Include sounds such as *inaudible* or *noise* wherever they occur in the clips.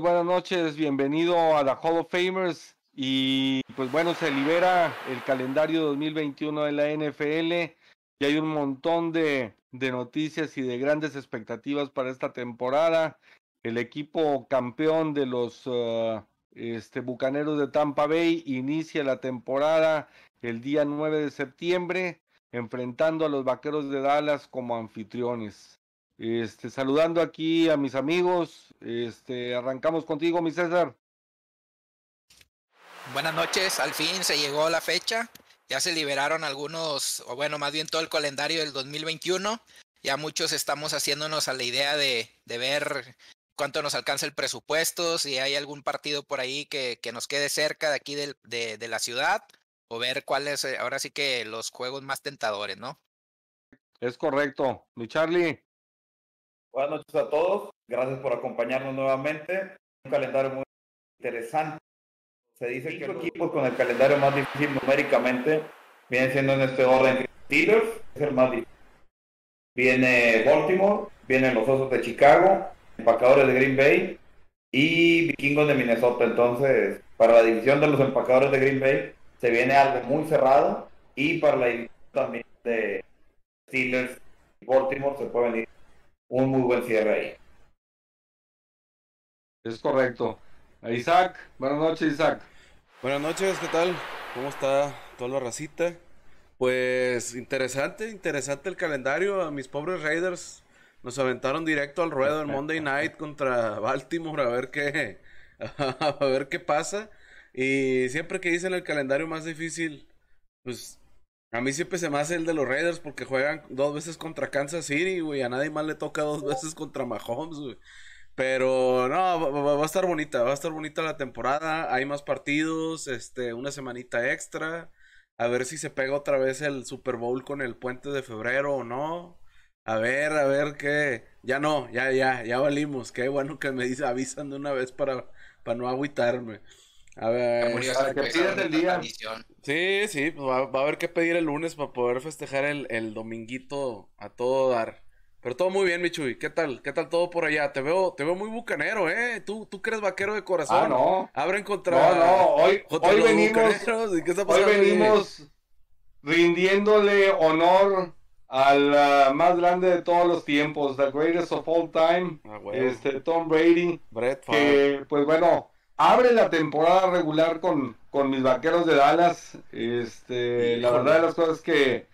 Amigos, buenas noches, bienvenido a la Hall of Famers. Y pues bueno, se libera el calendario 2021 de la NFL y hay un montón de, de noticias y de grandes expectativas para esta temporada. El equipo campeón de los uh, este, Bucaneros de Tampa Bay inicia la temporada el día 9 de septiembre, enfrentando a los Vaqueros de Dallas como anfitriones. Este, saludando aquí a mis amigos, este, arrancamos contigo, mi César. Buenas noches, al fin se llegó la fecha, ya se liberaron algunos, o bueno, más bien todo el calendario del 2021, ya muchos estamos haciéndonos a la idea de, de ver cuánto nos alcanza el presupuesto, si hay algún partido por ahí que, que nos quede cerca de aquí de, de, de la ciudad, o ver cuáles, eh, ahora sí que los juegos más tentadores, ¿no? Es correcto, mi Charlie. Buenas noches a todos. Gracias por acompañarnos nuevamente. Un calendario muy interesante. Se dice que los equipos con el calendario más difícil numéricamente vienen siendo en este orden. Steelers es el más difícil. Viene Baltimore, vienen los Osos de Chicago, Empacadores de Green Bay y Vikingos de Minnesota. Entonces, para la división de los Empacadores de Green Bay se viene algo muy cerrado y para la división también de Steelers y Baltimore se puede venir un muy buen cierre ahí. Es correcto. A Isaac, buenas noches Isaac. Buenas noches, ¿qué tal? ¿Cómo está toda la racita? Pues interesante, interesante el calendario. A mis pobres Raiders nos aventaron directo al ruedo en Monday *laughs* Night contra Baltimore a ver qué, *laughs* a ver qué pasa. Y siempre que dicen el calendario más difícil, pues a mí siempre se me hace el de los Raiders porque juegan dos veces contra Kansas City, güey. A nadie más le toca dos veces contra Mahomes, güey. Pero no, va, a estar bonita, va a estar bonita la temporada. Hay más partidos, este, una semanita extra. A ver si se pega otra vez el Super Bowl con el puente de febrero o no. A ver, a ver qué. Ya no, ya, ya, ya valimos. Qué bueno que me *laughs* dice, avisan de una vez para, para no agüitarme. A ver. que pides el día. Sí, sí, pues va, va, a haber que pedir el lunes para poder festejar el, el dominguito a todo dar. Pero todo muy bien, Michuy. ¿Qué tal? ¿Qué tal todo por allá? Te veo, te veo muy bucanero, ¿eh? Tú, tú crees vaquero de corazón. Ah, no. Abren contra. No, no. Hoy, hoy venimos. hoy venimos rindiéndole honor al uh, más grande de todos los tiempos, the greatest of all time, ah, bueno. este Tom Brady. Brett que, pues bueno, abre la temporada regular con, con mis vaqueros de Dallas. Este, la verdad de las cosas es que,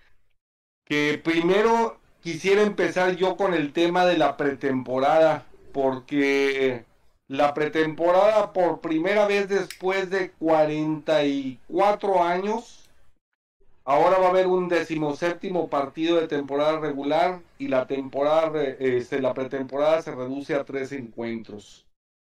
que primero quisiera empezar yo con el tema de la pretemporada, porque la pretemporada por primera vez después de 44 años, ahora va a haber un decimoséptimo partido de temporada regular y la temporada, este, la pretemporada se reduce a tres encuentros.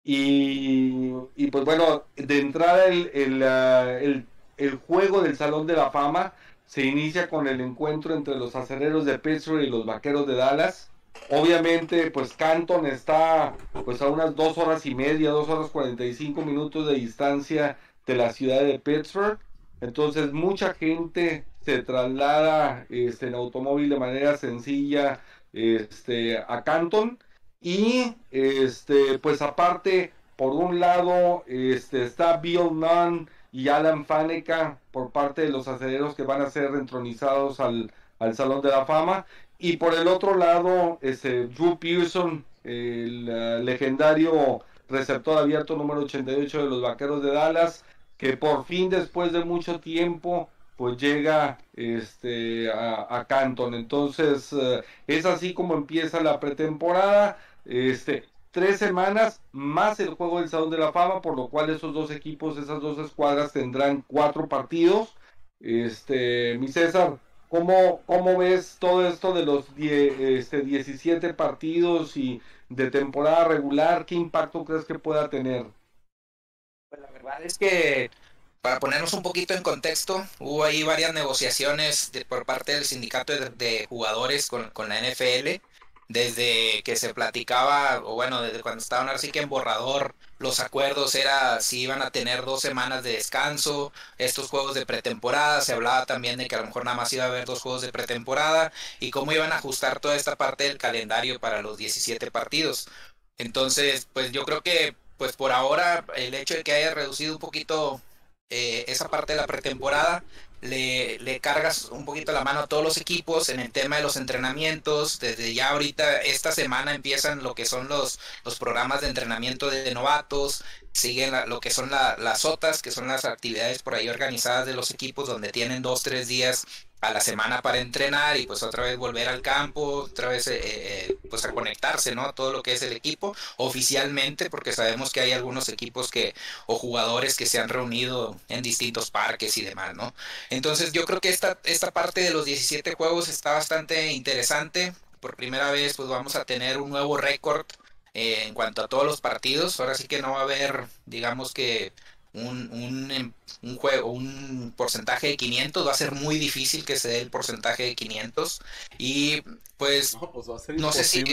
Y, pues bueno, de entrada el, el, el, el, juego del Salón de la Fama se inicia con el encuentro entre los acereros de Pittsburgh y los vaqueros de Dallas. Obviamente, pues Canton está pues a unas dos horas y media, dos horas cuarenta y cinco minutos de distancia de la ciudad de Pittsburgh. Entonces mucha gente se traslada este, en automóvil de manera sencilla este, a Canton y este, pues aparte, por un lado, este, está Bill Nunn y Alan Faneca por parte de los aceleros que van a ser entronizados al, al Salón de la Fama. Y por el otro lado, este, Drew Pearson, el uh, legendario receptor abierto número 88 de los Vaqueros de Dallas, que por fin después de mucho tiempo pues llega este a, a Canton. Entonces uh, es así como empieza la pretemporada. Este, tres semanas más el juego del Salón de la Fama, por lo cual esos dos equipos, esas dos escuadras tendrán cuatro partidos. Este, mi César, ¿cómo, cómo ves todo esto de los die, este, 17 partidos y de temporada regular? ¿Qué impacto crees que pueda tener? Pues la verdad es que para ponernos un poquito en contexto, hubo ahí varias negociaciones de, por parte del sindicato de, de jugadores con, con, la NFL, desde que se platicaba, o bueno, desde cuando estaban así que en borrador, los acuerdos era si iban a tener dos semanas de descanso, estos juegos de pretemporada, se hablaba también de que a lo mejor nada más iba a haber dos juegos de pretemporada y cómo iban a ajustar toda esta parte del calendario para los 17 partidos. Entonces, pues yo creo que pues por ahora el hecho de que haya reducido un poquito eh, esa parte de la pretemporada le, le, cargas un poquito la mano a todos los equipos en el tema de los entrenamientos. Desde ya ahorita, esta semana empiezan lo que son los, los programas de entrenamiento de, novatos, siguen lo que son las OTAs, que son las actividades por ahí organizadas de los equipos, donde tienen dos, tres días a la semana para entrenar y pues otra vez volver al campo, otra vez eh, eh, pues a conectarse, ¿no? Todo lo que es el equipo oficialmente, porque sabemos que hay algunos equipos que o jugadores que se han reunido en distintos parques y demás, ¿no? Entonces yo creo que esta, esta parte de los 17 juegos está bastante interesante. Por primera vez pues vamos a tener un nuevo récord eh, en cuanto a todos los partidos. Ahora sí que no va a haber, digamos que un, un, em, un, juego, un porcentaje de 500, va a ser muy difícil que se dé el porcentaje de 500. Y pues, no, pues no sé si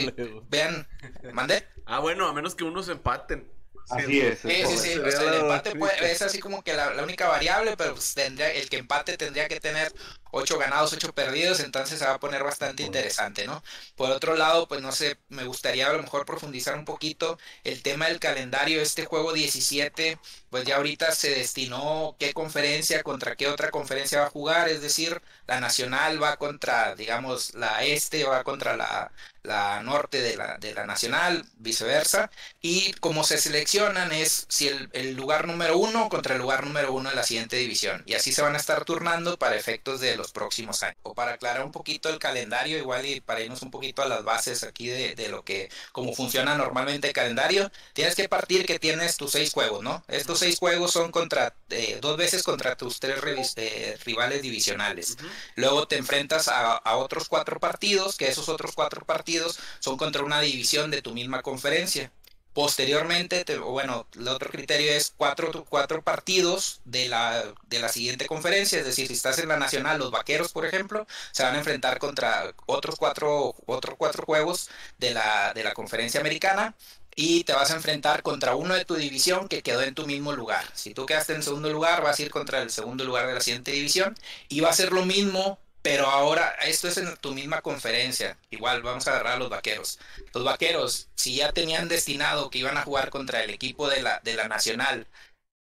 vean, mande. Ah, bueno, a menos que unos empaten. Así es. Sí, sí, sí. el empate es así como que la, única variable, pero pues tendría, el que empate tendría que tener ocho ganados, ocho perdidos, entonces se va a poner bastante interesante, ¿no? Por otro lado, pues no sé, me gustaría a lo mejor profundizar un poquito el tema del calendario. Este juego 17, pues ya ahorita se destinó qué conferencia contra qué otra conferencia va a jugar, es decir, la nacional va contra, digamos, la este, va contra la, la norte de la, de la nacional, viceversa, y como se seleccionan es si el, el, lugar número uno contra el lugar número uno de la siguiente división, y así se van a estar turnando para efectos de los próximos años. O para aclarar un poquito el calendario, igual y para irnos un poquito a las bases aquí de, de lo que, como funciona normalmente el calendario, tienes que partir que tienes tus seis juegos, ¿no? Estos seis juegos son contra, eh, dos veces contra tus tres eh, rivales divisionales. Luego te enfrentas a, a otros cuatro partidos, que esos otros cuatro partidos son contra una división de tu misma conferencia. Posteriormente, bueno, el otro criterio es cuatro, cuatro partidos de la, de la siguiente conferencia, es decir, si estás en la nacional, los vaqueros, por ejemplo, se van a enfrentar contra otros cuatro, otros cuatro juegos de la, de la conferencia americana y te vas a enfrentar contra uno de tu división que quedó en tu mismo lugar. Si tú quedaste en segundo lugar, vas a ir contra el segundo lugar de la siguiente división y va a ser lo mismo pero ahora, esto es en tu misma conferencia. Igual, vamos a agarrar a los vaqueros. Los vaqueros, si ya tenían destinado que iban a jugar contra el equipo de la, de la Nacional,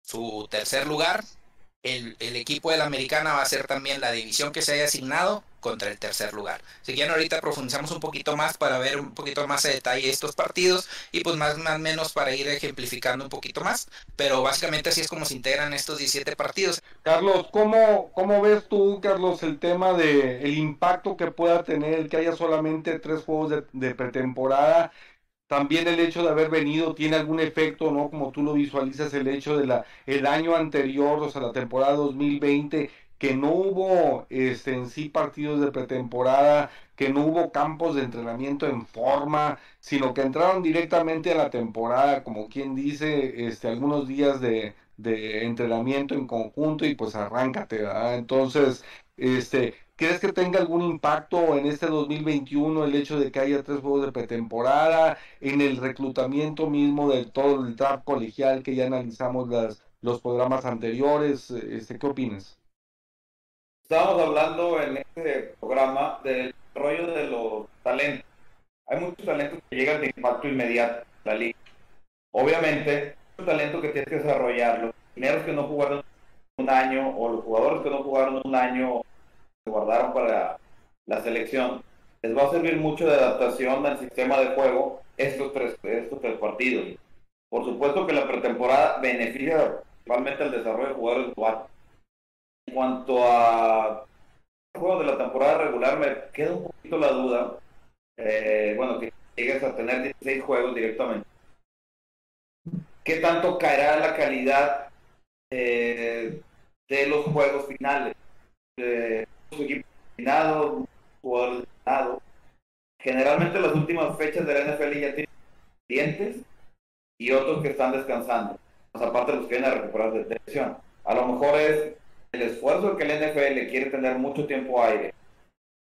su tercer lugar, el, el, equipo de la americana va a ser también la división que se haya asignado contra el tercer lugar. Si quieren ahorita profundizamos un poquito más para ver un poquito más de detalle estos partidos y pues más más menos para ir ejemplificando un poquito más, pero básicamente así es como se integran estos 17 partidos. Carlos, ¿cómo, cómo ves tú, Carlos, el tema de el impacto que pueda tener que haya solamente tres juegos de pretemporada también el hecho de haber venido tiene algún efecto, ¿no? Como tú lo visualizas, el hecho de la el año anterior, o sea, la temporada 2020, que no hubo este, en sí partidos de pretemporada, que no hubo campos de entrenamiento en forma, sino que entraron directamente a la temporada, como quien dice, este, algunos días de, de entrenamiento en conjunto y pues arráncate, ¿verdad? Entonces, este, ¿Crees que tenga algún impacto en este 2021 el hecho de que haya tres juegos de pretemporada, en el reclutamiento mismo de todo el draft colegial que ya analizamos las, los programas anteriores? Este, ¿Qué opinas? Estábamos hablando en este programa del rollo de los talentos. Hay muchos talentos que llegan de impacto inmediato a la liga. Obviamente, un talento que tienes que desarrollar. Los primeros que no jugaron un año o los jugadores que no jugaron un año guardaron para la selección, les va a servir mucho de adaptación al sistema de juego estos tres, estos tres partidos. Por supuesto que la pretemporada beneficia principalmente al desarrollo de jugadores actuales. En cuanto a juego de la temporada regular, me queda un poquito la duda. Eh, bueno, que llegues a tener 16 juegos directamente. ¿Qué tanto caerá la calidad eh, de los juegos finales? Eh, equipo eliminado, jugadores Generalmente las últimas fechas de la NFL ya tienen clientes y otros que están descansando. aparte de los que vienen a recuperar de lesión. A lo mejor es el esfuerzo que el NFL quiere tener mucho tiempo aire,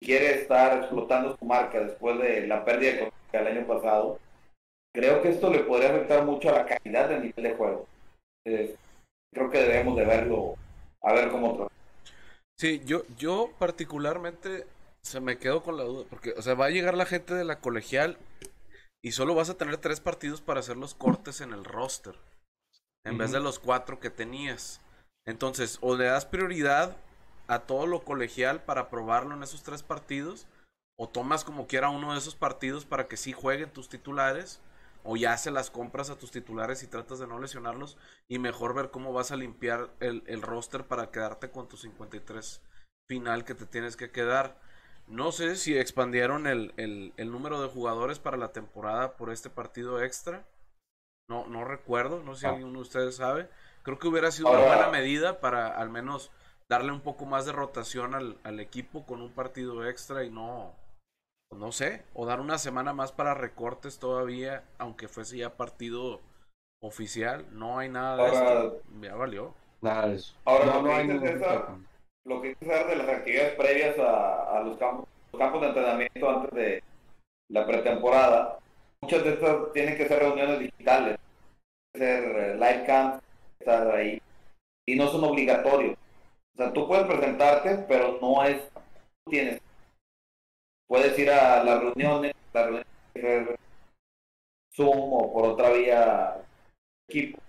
quiere estar explotando su marca después de la pérdida del año pasado. Creo que esto le podría afectar mucho a la calidad del nivel de juego. creo que debemos de verlo, a ver cómo Sí, yo, yo particularmente se me quedo con la duda, porque, o sea, va a llegar la gente de la colegial y solo vas a tener tres partidos para hacer los cortes en el roster, en vez de los cuatro que tenías. Entonces, o le das prioridad a todo lo colegial para probarlo en esos tres partidos, o tomas como quiera uno de esos partidos para que sí jueguen tus titulares, o ya se las compras a tus titulares y tratas de no lesionarlos, y mejor ver cómo vas a limpiar el, el roster para quedarte con tu 53 final que te tienes que quedar. No sé si expandieron el, el, número de jugadores para la temporada por este partido extra. No, no recuerdo, no sé si alguno de ustedes sabe. Creo que hubiera sido una buena medida para al menos darle un poco más de rotación al, al equipo con un partido extra y no, no sé, o dar una semana más para recortes todavía, aunque fuese ya partido oficial. No hay nada de esto. Ya valió. Nada de eso. Ahora, no, no hay lo que hay de las actividades previas a, los, campos, campos de entrenamiento antes de la pretemporada, muchas de estas tienen que ser reuniones digitales, ser eh, live camp, estar ahí, y no son obligatorios. O sea, tú puedes presentarte, pero no es, tú tienes, puedes ir a las reuniones, las reuniones Zoom o por otra vía equipo.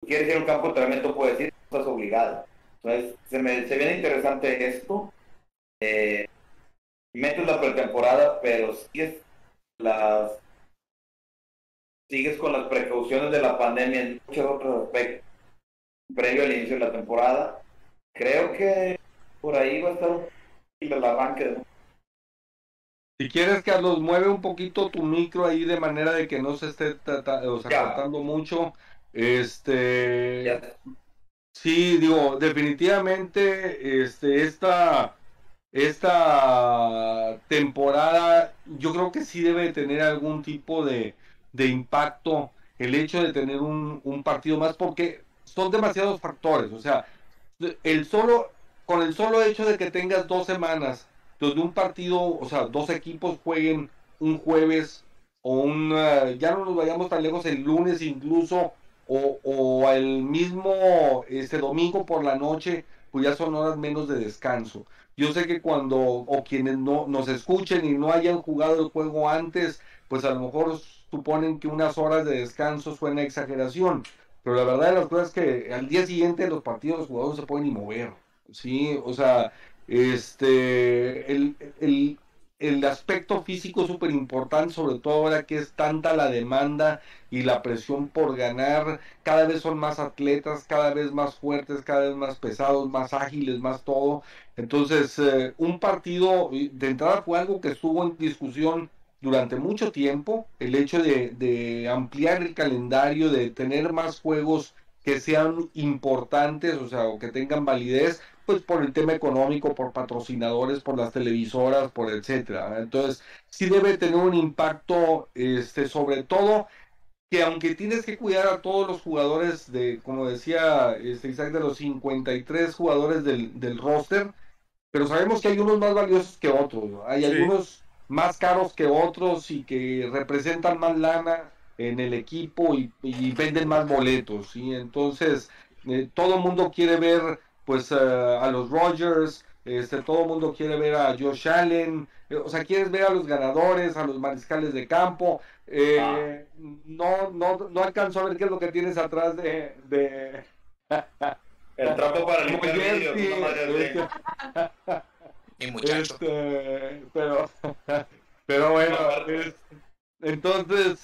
Si quieres ir a un campo de entrenamiento, puedes ir, estás obligado. Entonces, se, me, se viene interesante esto. Eh, metes la pretemporada, pero sigues las sigues con las precauciones de la pandemia en muchos otros aspectos previo al inicio de la temporada. Creo que por ahí va a estar el arranque de si quieres, Carlos, mueve un poquito tu micro ahí de manera de que no se esté tratando mucho. Este. Sí, digo, definitivamente este, esta, esta temporada yo creo que sí debe tener algún tipo de, de impacto el hecho de tener un, un, partido más porque son demasiados factores. O sea, el solo, con el solo hecho de que tengas dos semanas donde un partido, o sea, dos equipos jueguen un jueves o un, eh, ya no nos vayamos tan lejos, el lunes incluso o, o el mismo este domingo por la noche, pues ya son horas menos de descanso. Yo sé que cuando, o quienes no nos escuchen y no hayan jugado el juego antes, pues a lo mejor suponen que unas horas de descanso suena exageración. Pero la verdad de las cosas es que al día siguiente los partidos los jugadores se pueden ni mover. Sí, o sea, este, el, el, el aspecto físico es súper importante, sobre todo ahora que es tanta la demanda y la presión por ganar. Cada vez son más atletas, cada vez más fuertes, cada vez más pesados, más ágiles, más todo. Entonces, eh, un partido, de entrada fue algo que estuvo en discusión durante mucho tiempo, el hecho de, de ampliar el calendario, de tener más juegos que sean importantes, o sea, o que tengan validez, pues por el tema económico, por patrocinadores, por las televisoras, por etcétera. Entonces, sí debe tener un impacto, este, sobre todo que aunque tienes que cuidar a todos los jugadores de, como decía este Isaac, de los 53 jugadores del, del roster, pero sabemos que hay unos más valiosos que otros, hay algunos más caros que otros y que representan más lana en el equipo y, venden más boletos, y entonces eh, todo el mundo quiere ver pues eh, a los Rogers, este, todo el mundo quiere ver a Josh Allen, eh, o sea, quieres ver a los ganadores, a los mariscales de campo. Eh, ah. no, no, no alcanzo a ver qué es lo que tienes atrás de... de... *laughs* el trapo para el este, *laughs* Y muchacho. Este, pero, *laughs* pero bueno, entonces,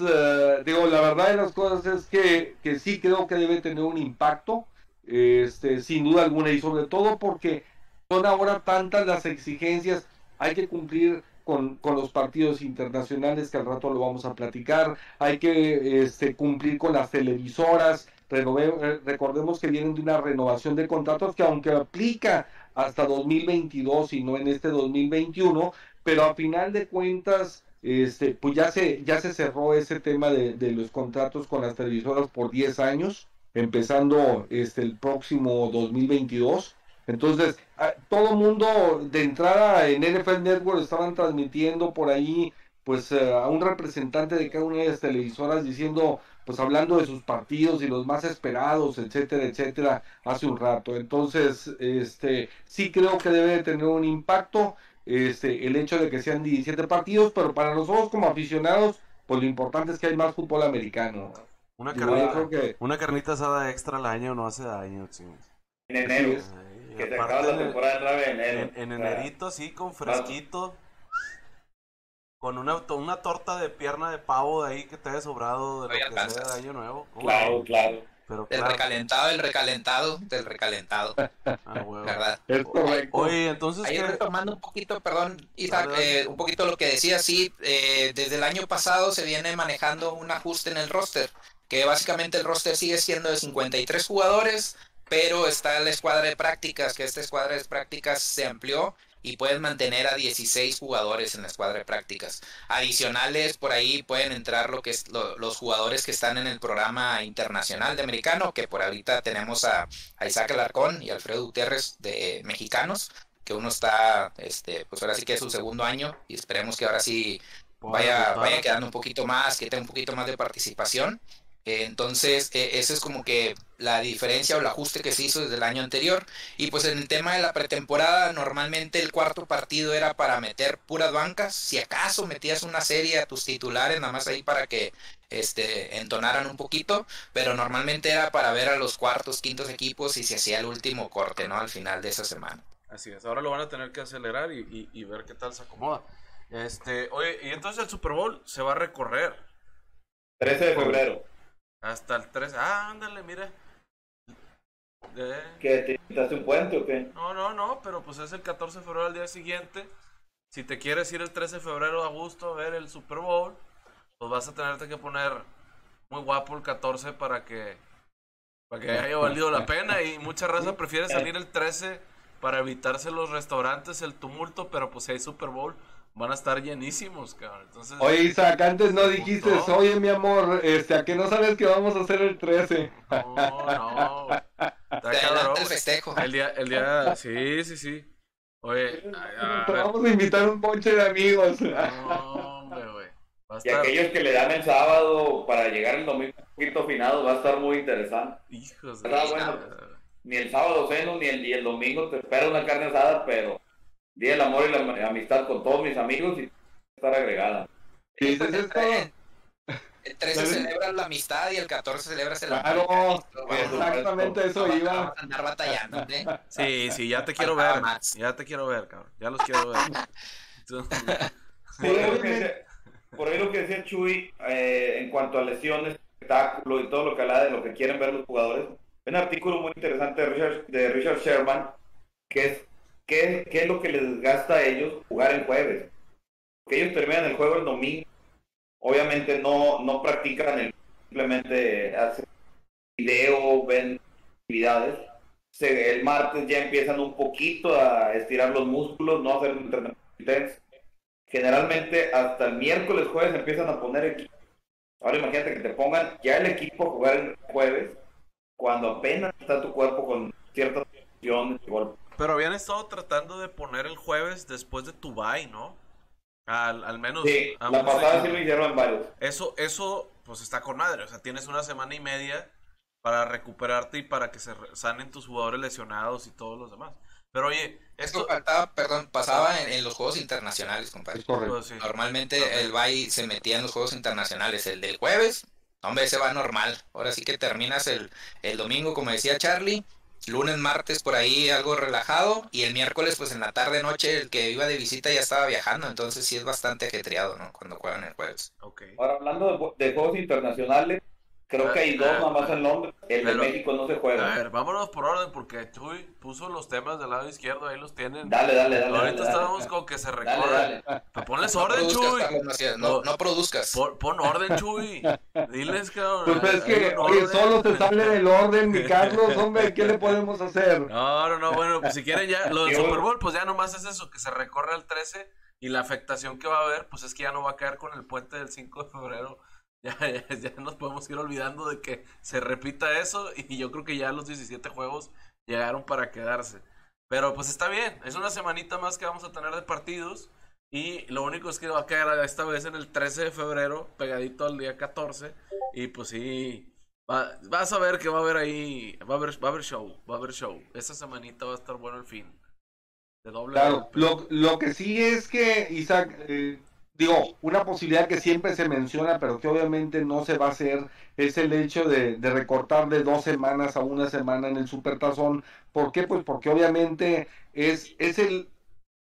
digo, la verdad de las cosas es que, que sí creo que debe tener un impacto este, sin duda alguna, y sobre todo porque son ahora tantas las exigencias, hay que cumplir con, con, los partidos internacionales, que al rato lo vamos a platicar, hay que este, cumplir con las televisoras, eh, recordemos que vienen de una renovación de contratos que aunque aplica hasta 2022 y no en este 2021, pero a final de cuentas, este, pues ya se, ya se cerró ese tema de, de los contratos con las televisoras por 10 años empezando este, el próximo 2022. Entonces, todo mundo de entrada en NFL Network estaban transmitiendo por ahí, pues, eh, a un representante de cada una de las televisoras diciendo, pues, hablando de sus partidos y los más esperados, etcétera, etcétera, hace un rato. Entonces, este, sí creo que debe tener un impacto, este, el hecho de que sean 17 partidos, pero para nosotros como aficionados, pues lo importante es que hay más fútbol americano. Una, carnita, yo creo que una carnita asada extra al año no hace daño, ching. En enero, Ay, que se aparte acaba la temporada de 9 de enero. En, en enerito así, con fresquito. Con una, una torta de pierna de pavo de ahí que te haya sobrado de lo que sea de año nuevo. ¿Cómo Claro, claro. Pero Del claro. recalentado, del recalentado, del recalentado, Ah, huevo. ¿verdad? es correcto. Oye, entonces Ahí retomando un poquito, perdón, Isaac, eh, un poquito lo que decía, sí, eh, desde el año pasado se viene manejando un ajuste en el roster, que básicamente el roster sigue siendo de 53 jugadores, pero está la escuadra de prácticas, que esta escuadra de prácticas se amplió y puedes mantener a 16 jugadores en la escuadra de prácticas. Adicionales, por ahí pueden entrar lo que es lo- los jugadores que están en el programa internacional de americano, que por ahorita tenemos a, a Isaac Alarcón y Alfredo Gutiérrez de mexicanos, que uno está, este, pues ahora sí que es su segundo año y esperemos que ahora sí vaya, vaya quedando un poquito más, que tenga un poquito más de participación. Eh, entonces, eh, esa es como que la diferencia o el ajuste que se hizo desde el año anterior. Y pues en el tema de la pretemporada, normalmente el cuarto partido era para meter puras bancas. Si acaso metías una serie a tus titulares, nada más ahí para que este, entonaran un poquito. Pero normalmente era para ver a los cuartos, quintos equipos y se hacía el último corte, ¿no? Al final de esa semana. Así es, ahora lo van a tener que acelerar y, y- y ver qué tal se acomoda. Este, oye, y entonces el Super Bowl se va a recorrer 13 de febrero. Hasta el 3. Ah, ándale, mira. ¿Qué? ¿Te quitaste un puente o qué? No, no, no, pero pues es el 14 de febrero al día siguiente. Si te quieres ir el 13 de febrero a gusto a ver el Super Bowl, pues vas a tenerte que poner muy guapo el 14 para que para que haya valido la pena y mucha raza prefiere salir el 13 para evitarse los restaurantes, el tumulto, pero pues si hay Super Bowl van a estar llenísimos, cabrón. Entonces, Oye, Isaac, antes no dijiste, oye, mi amor, este, ¿a que no sabes que vamos a hacer el 13? no, no. *laughs* Está cabrón, el festejo. El día, el día, sí, sí, sí. Oye, a- a Te vamos a invitar un ponche de amigos. no, *laughs* hombre, güey. Y aquellos que le dan el sábado para llegar el domingo un poquito afinado va a estar muy interesante. hijos de bueno. Ni el sábado ceno ni el, y el domingo te espera una carne asada, pero Día del Amor y la amistad con todos mis amigos y estar agregada. ¿Qué Pues dices el, esto? el 13 ¿Sabes? celebras la amistad y el 14 celebras el Claro, amor. Vamos, exactamente eso iba. Vamos a andar batallando, ¿eh? Sí, sí, ya te quiero ver. más. Ya te quiero ver, cabrón. Ya los quiero ver. Entonces, *laughs* Sí, Por ahí lo que decía- por ahí lo que decía Chuy eh, en cuanto a lesiones, espectáculo y todo lo que habla de lo que quieren ver los jugadores. Un artículo muy interesante de Richard, de Richard Sherman, que es qué, qué es lo que les desgasta a ellos jugar en jueves. Porque ellos terminan el juego el domingo, obviamente no, no practican el, simplemente hacen video, ven actividades. Se- el martes ya empiezan un poquito a estirar los músculos, no hacer un entrenamiento intenso generalmente hasta el miércoles, jueves empiezan a poner equipo. Ahora imagínate que te pongan ya el equipo a jugar el jueves, cuando apenas está tu cuerpo con cierta tensión golpe. Pero habían estado tratando de poner el jueves después de tu bye, ¿no? Al, al menos. Sí, a la pasada sí lo hicieron en varios. Eso, eso, pues está con madre. O sea, tienes una semana y media para recuperarte y para que se re- sanen tus jugadores lesionados y todos los demás. Pero oye, Esto esto. faltaba, perdón, pasaba en, en los juegos internacionales, compadre. Es correcto. pues, sí. Normalmente el bye se metía en los juegos internacionales. El del jueves, hombre, ese va normal. Ahora sí que terminas el, el domingo, como decía Charlie. Lunes, martes, por ahí algo relajado. Y el miércoles, pues en la tarde, noche, el que iba de visita ya estaba viajando. Entonces sí es bastante ajetreado, ¿no? Cuando juegan el jueves. Ok. Ahora hablando de, de juegos internacionales, creo que hay dos nada más en Londres. El de México no se A juega. ver, vámonos por orden porque Chuy puso los temas del lado izquierdo, ahí los tienen. Dale, dale, dale. Ahorita dale, estábamos dale. con que se Dale, recorran. ponles No orden, Chuy. No, no produzcas. Pon, pon orden, Chuy. Diles, cabrón. Pues es que, oye, solo se sale del orden, mi Carlos, hombre, ¿qué le *laughs* podemos hacer? No, no, no, bueno, pues si quieren ya, lo del Super Bowl, pues ya nomás es eso, que se recorre al 13 y la afectación que va a haber, pues es que ya no va a caer con el puente del 5 de febrero. *laughs* Ya, ya, ya nos podemos ir olvidando de que se repita eso y yo creo que ya los 17 juegos llegaron para quedarse. Pero pues está bien, es una semanita más que vamos a tener de partidos y lo único es que va a caer esta vez en el 13 de febrero, pegadito al día 14 y pues sí, va- vas a ver que va a haber ahí, va a haber, va a haber show, va a haber show. Esta semanita va a estar bueno el fin. De doble Claro, lo, lo que sí es que, Isaac, eh, digo, una posibilidad que siempre se menciona, pero que obviamente no se va a hacer, es el hecho de, recortar de dos semanas a una semana en el Supertazón. ¿Por qué? Pues porque obviamente es, es el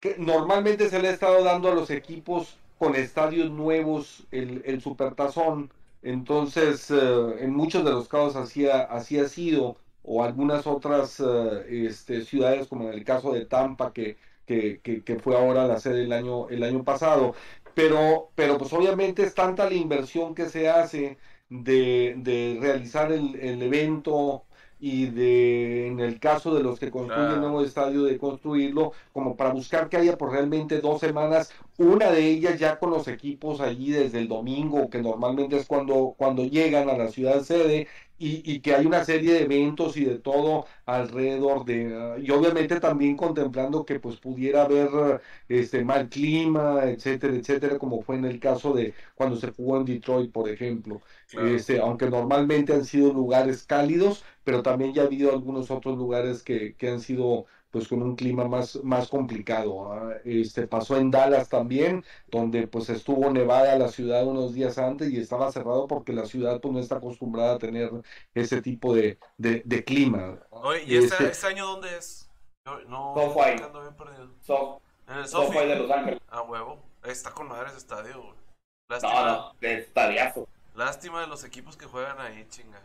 que normalmente se le ha estado dando a los equipos con estadios nuevos el, el Supertazón. Entonces, eh, en muchos de los casos así ha, así ha sido, o algunas otras eh, este, ciudades, como en el caso de Tampa, que, que, que, que, fue ahora la sede el año, el año pasado pero, pero pues obviamente es tanta la inversión que se hace de, de realizar el, el, evento y de, en el caso de los que construyen el nuevo estadio, de construirlo, como para buscar que haya por realmente dos semanas, una de ellas ya con los equipos allí desde el domingo, que normalmente es cuando, cuando llegan a la ciudad sede, y, y, que hay una serie de eventos y de todo alrededor de y obviamente también contemplando que pues pudiera haber este mal clima etcétera etcétera como fue en el caso de cuando se jugó en Detroit por ejemplo claro. este aunque normalmente han sido lugares cálidos pero también ya ha habido algunos otros lugares que, que han sido pues con un clima más, más complicado. ¿eh? Este pasó en Dallas también, donde pues estuvo nevada la ciudad unos días antes y estaba cerrado porque la ciudad pues no está acostumbrada a tener ese tipo de, de, de clima. Oye, ¿y este, este, año dónde es? Yo, no, SoFi. ando bien perdido. So, En el SoFi de Los Ángeles. Ah, huevo. Está con madre ese estadio, güey. No, Lástima, no, de estadiazo. lástima de los equipos que juegan ahí, chinga.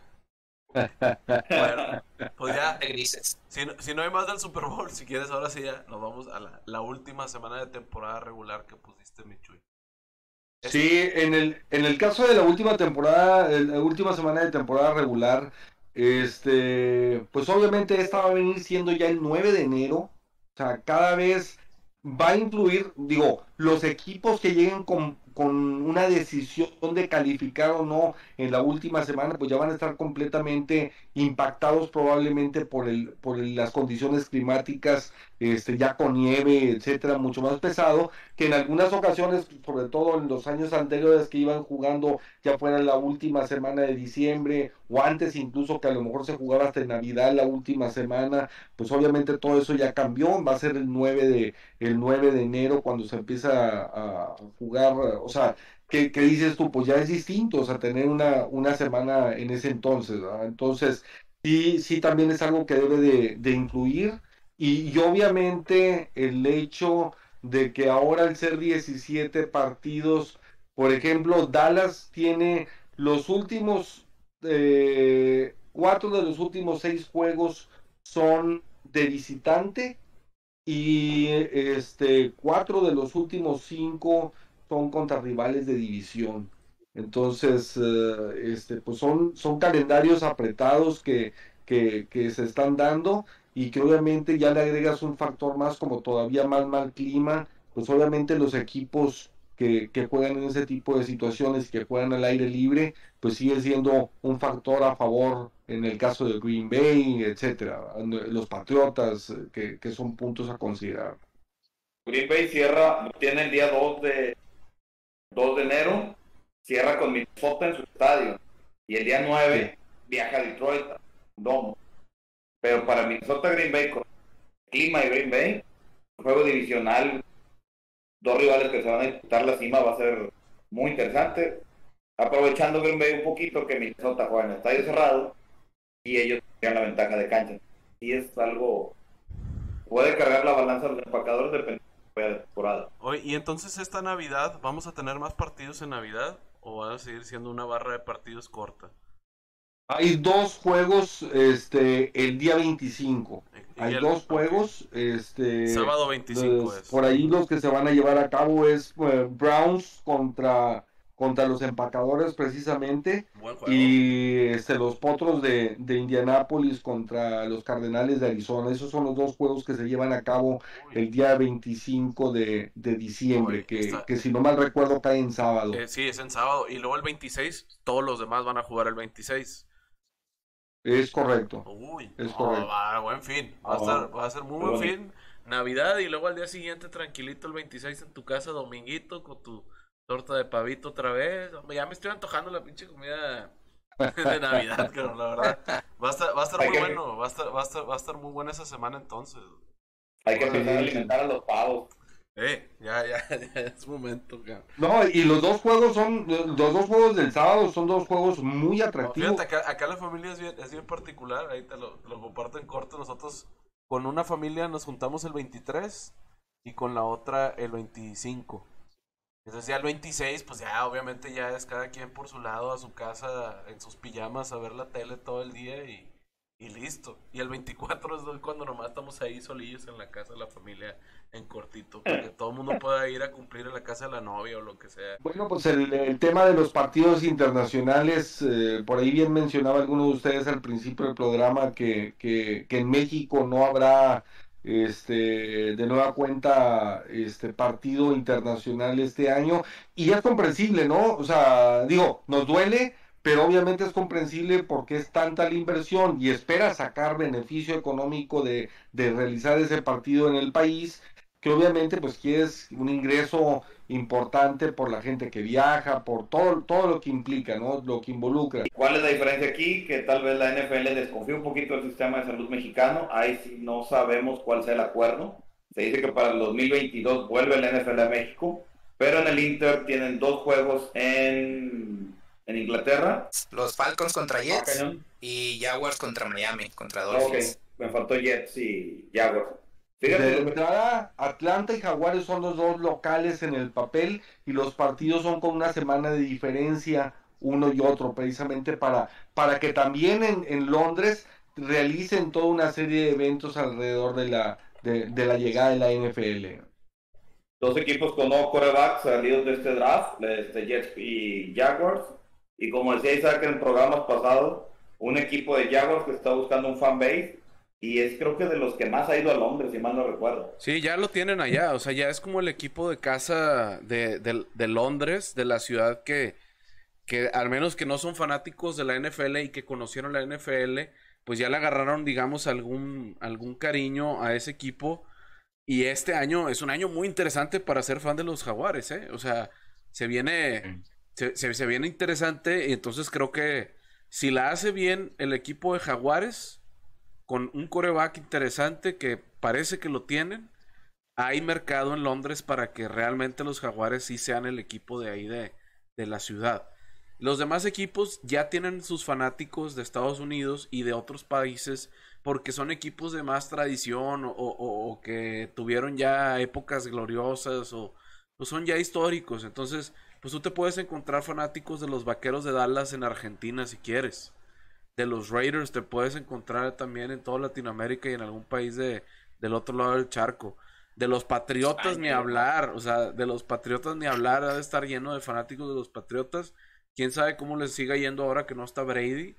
Bueno, *laughs* pues ya, de grises. si no, si no hay más del Super Bowl, si quieres, ahora sí ya nos vamos a la, la última semana de temporada regular que pusiste, mi Chuy. Sí, en el, en el caso de la última temporada, la última semana de temporada regular, este, pues obviamente esta va a venir siendo ya el 9 de enero. O sea, cada vez va a incluir, digo, los equipos que lleguen con, con una decisión de calificar o no en la última semana, pues ya van a estar completamente impactados probablemente por el, por las condiciones climáticas, este, ya con nieve, etcétera, mucho más pesado, que en algunas ocasiones, sobre todo en los años anteriores que iban jugando ya fuera la última semana de diciembre, o antes incluso que a lo mejor se jugaba hasta Navidad la última semana, pues obviamente todo eso ya cambió, va a ser el 9 de, el 9 de enero cuando se empieza a, jugar, o sea, ¿qué, ¿qué, dices tú? Pues ya es distinto, o sea, tener una, una semana en ese entonces. Entonces, sí, sí también es algo que debe de, de y, obviamente el hecho de que ahora al ser 17 partidos, por ejemplo, Dallas tiene los últimos, eh, cuatro de los últimos seis juegos son de visitante, y este cuatro de los últimos cinco son contra rivales de división. Entonces, uh, este, pues son, son calendarios apretados que, que, se están dando y que obviamente ya le agregas un factor más como todavía más mal clima, pues obviamente los equipos que, que, juegan en ese tipo de situaciones, que juegan al aire libre, pues sigue siendo un factor a favor en el caso de Green Bay, etcétera, los Patriotas, que, que son puntos a considerar. Green Bay cierra, tiene el día 2 de, 2 de enero, cierra con Minnesota en su estadio, y el día 9 sí. viaja a Detroit, domo. Pero para Minnesota Green Bay, con clima y Green Bay, juego divisional dos rivales que se van a disputar la cima va a ser muy interesante. Aprovechando Green Bay un poquito que Minnesota juega en el estadio cerrado y ellos tienen la ventaja de cancha. Y es algo. Puede cargar la balanza de los empacadores dependiendo de la temporada. Oye, y entonces esta Navidad, ¿vamos a tener más partidos en Navidad o va a seguir siendo una barra de partidos corta? Hay dos juegos este el día 25. Hay el, dos juegos, este sábado 25 los, es. Por ahí los que se van a llevar a cabo es uh, Browns contra contra los empacadores precisamente y este, los potros de, de Indianápolis contra los Cardenales de Arizona. Esos son los dos juegos que se llevan a cabo el día 25 de, de diciembre, Uy, que, está... que, si no mal recuerdo cae en sábado. Eh, sí, es en sábado. Y luego el 26, todos los demás van a jugar el 26. Es correcto. Uy, es correcto. Oh, va, buen fin. Va, a estar, va a ser muy buen fin. Navidad y luego al día siguiente tranquilito el 26 en tu casa, dominguito, con tu torta de pavito otra vez. Ya me estoy antojando la pinche comida de *laughs* Navidad, pero la verdad. Va a estar, va a estar muy que... bueno, va a estar, va, a estar, va a estar muy buena esa semana entonces. Hay que empezar a alimentar a los pavos. Eh, ya, ya, *laughs* ya es momento, No, y los dos juegos son, los dos juegos del sábado son dos juegos muy atractivos. fíjate, acá, la familia es bien, es bien particular, ahí te lo, lo comparto en corto. Nosotros con una familia nos juntamos el 23 y con la otra el 25. Entonces ya el 26, pues ya obviamente ya es cada quien por su lado a su casa en sus pijamas a ver la tele todo el día y, y listo. Y el 24 es cuando nomás estamos ahí solillos en la casa de la familia en cortito, para que todo el mundo pueda ir a cumplir en la casa de la novia o lo que sea. Bueno, pues el, tema de los partidos internacionales, eh, por ahí bien mencionaba alguno de ustedes al principio del programa que, que, que en México no habrá este, de nueva cuenta este partido internacional este año y es comprensible, ¿no? O sea, digo, nos duele, pero obviamente es comprensible porque es tanta la inversión y espera sacar beneficio económico de, de realizar ese partido en el país que obviamente pues quieres un ingreso importante por la gente que viaja, por todo, todo lo que implica, ¿no? Lo que involucra. ¿Cuál es la diferencia aquí? Que tal vez la NFL desconfía un poquito del sistema de salud mexicano. Ahí sí no sabemos cuál sea el acuerdo. Se dice que para el 2022 vuelve la NFL a México, pero en el Inter tienen dos juegos en, en Inglaterra. Los Falcons contra Jets y Jaguars contra Miami, contra Dolphins. me faltó Jets y Jaguars. De entrada, Atlanta y Jaguares son los dos locales en el papel y los partidos son con una semana de diferencia uno y otro, precisamente para, para que también en, en Londres realicen toda una serie de eventos alrededor de la, de, la llegada de la NFL. Dos equipos con nuevos corebacks salidos de este draft, este Jets y Jaguars. Y como decía Isaac en programas pasados, un equipo de Jaguars que está buscando un fan base y es creo que de los que más ha ido a Londres, si mal no recuerdo. Sí, ya lo tienen allá, o sea, ya es como el equipo de casa de, de, Londres, de la ciudad que, que al menos que no son fanáticos de la NFL y que conocieron la NFL, pues ya le agarraron, digamos, algún, algún cariño a ese equipo. Y este año es un año muy interesante para ser fan de los jaguares, ¿eh? O sea, se viene, se, se viene interesante y entonces creo que si la hace bien el equipo de jaguares con un coreback interesante que parece que lo tienen. Hay mercado en Londres para que realmente los jaguares sí sean el equipo de ahí de, la ciudad. Los demás equipos ya tienen sus fanáticos de Estados Unidos y de otros países porque son equipos de más tradición o, que tuvieron ya épocas gloriosas o, o, son ya históricos. Entonces, pues tú te puedes encontrar fanáticos de los Vaqueros de Dallas en Argentina si quieres de los Raiders te puedes encontrar también en toda Latinoamérica y en algún país de, del otro lado del charco. De los Patriotas ni hablar, o sea, de los Patriotas ni hablar, ha de estar lleno de fanáticos de los Patriotas. Quién sabe cómo les siga yendo ahora que no está Brady,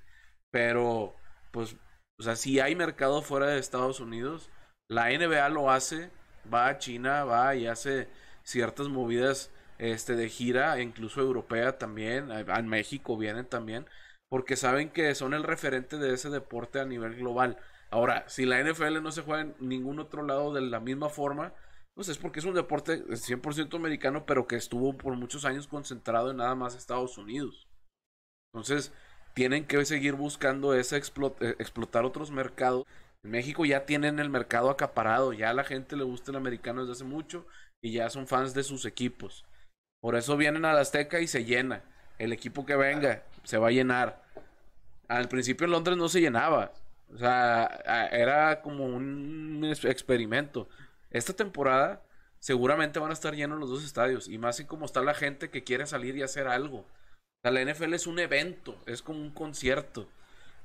pero pues, o sea, si hay mercado fuera de Estados Unidos, la NBA lo hace, va a China, va y hace ciertas movidas este de gira, incluso europea también, en México vienen también porque saben que son el referente de ese deporte a nivel global. Ahora, si la NFL no se juega en ningún otro lado de la misma forma, pues es porque es un deporte 100% americano, pero que estuvo por muchos años concentrado en nada más Estados Unidos. Entonces, tienen que seguir buscando ese eh, explotar otros mercados. En México ya tienen el mercado acaparado, ya a la gente le gusta el americano desde hace mucho y ya son fans de sus equipos. Por eso vienen a la Azteca y se llena. El equipo que venga se va a llenar. Al principio en Londres no se llenaba. O sea, era como un experimento. Esta temporada seguramente van a estar llenos los dos estadios. Y más así como está la gente que quiere salir y hacer algo. O la NFL es un evento, es como un concierto.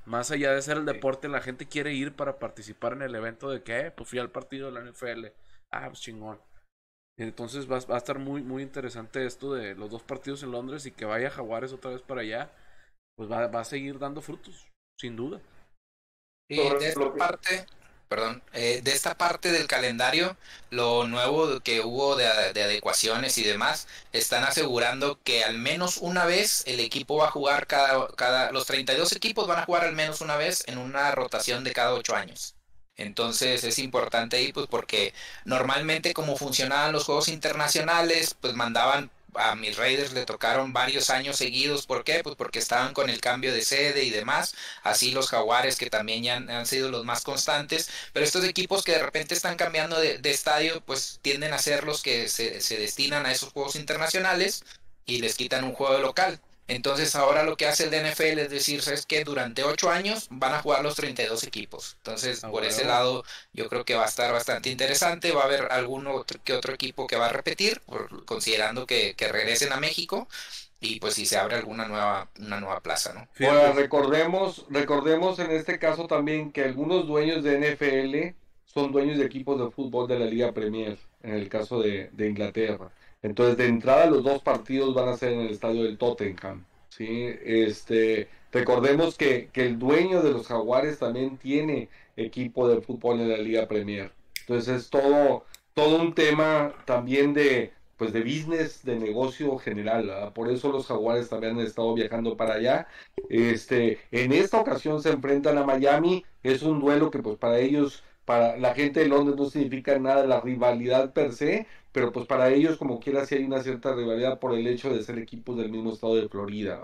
Más allá de ser el deporte, la gente quiere ir para participar en el evento de que, eh, pues fui al partido de la NFL. Ah, pues chingón. Entonces va, va, a estar muy, muy interesante esto de los dos partidos en Londres y que vaya Jaguares otra vez para allá pues va, va a seguir dando frutos, sin duda. Y de esta parte, perdón, eh, de esta parte del calendario, lo nuevo que hubo de, adecuaciones y demás, están asegurando que al menos una vez el equipo va a jugar cada, cada, los 32 equipos van a jugar al menos una vez en una rotación de cada 8 años. Entonces es importante ahí pues porque normalmente como funcionaban los juegos internacionales, pues mandaban a mis Raiders le tocaron varios años seguidos. ¿Por qué? Pues porque estaban con el cambio de sede y demás. Así los Jaguares que también ya han, sido los más constantes. Pero estos equipos que de repente están cambiando de, estadio, pues tienden a ser los que se, se destinan a esos juegos internacionales y les quitan un juego local. Entonces ahora lo que hace el NFL es decir, es que durante ocho años van a jugar los 32 equipos. Entonces ah, por ese lado yo creo que va a estar bastante interesante. Va a haber algún otro, que otro equipo que va a repetir, considerando que, regresen a México y pues si se abre alguna nueva una nueva plaza, ¿no? recordemos, recordemos en este caso también que algunos dueños de NFL son dueños de equipos de fútbol de la Liga Premier, en el caso de, de Inglaterra. Entonces, de entrada, los dos partidos van a ser en el estadio del Tottenham. ¿sí? Este, recordemos que, el dueño de los Jaguares también tiene equipo de fútbol en la Liga Premier. Entonces, es todo, todo un tema también de, pues de business, de negocio general. Por eso los Jaguares también han estado viajando para allá. Este, en esta ocasión se enfrentan a Miami. Es un duelo que pues para ellos, para la gente de Londres no significa nada la rivalidad per se, pero pues para ellos como quiera sí hay una cierta rivalidad por el hecho de ser equipos del mismo estado de Florida.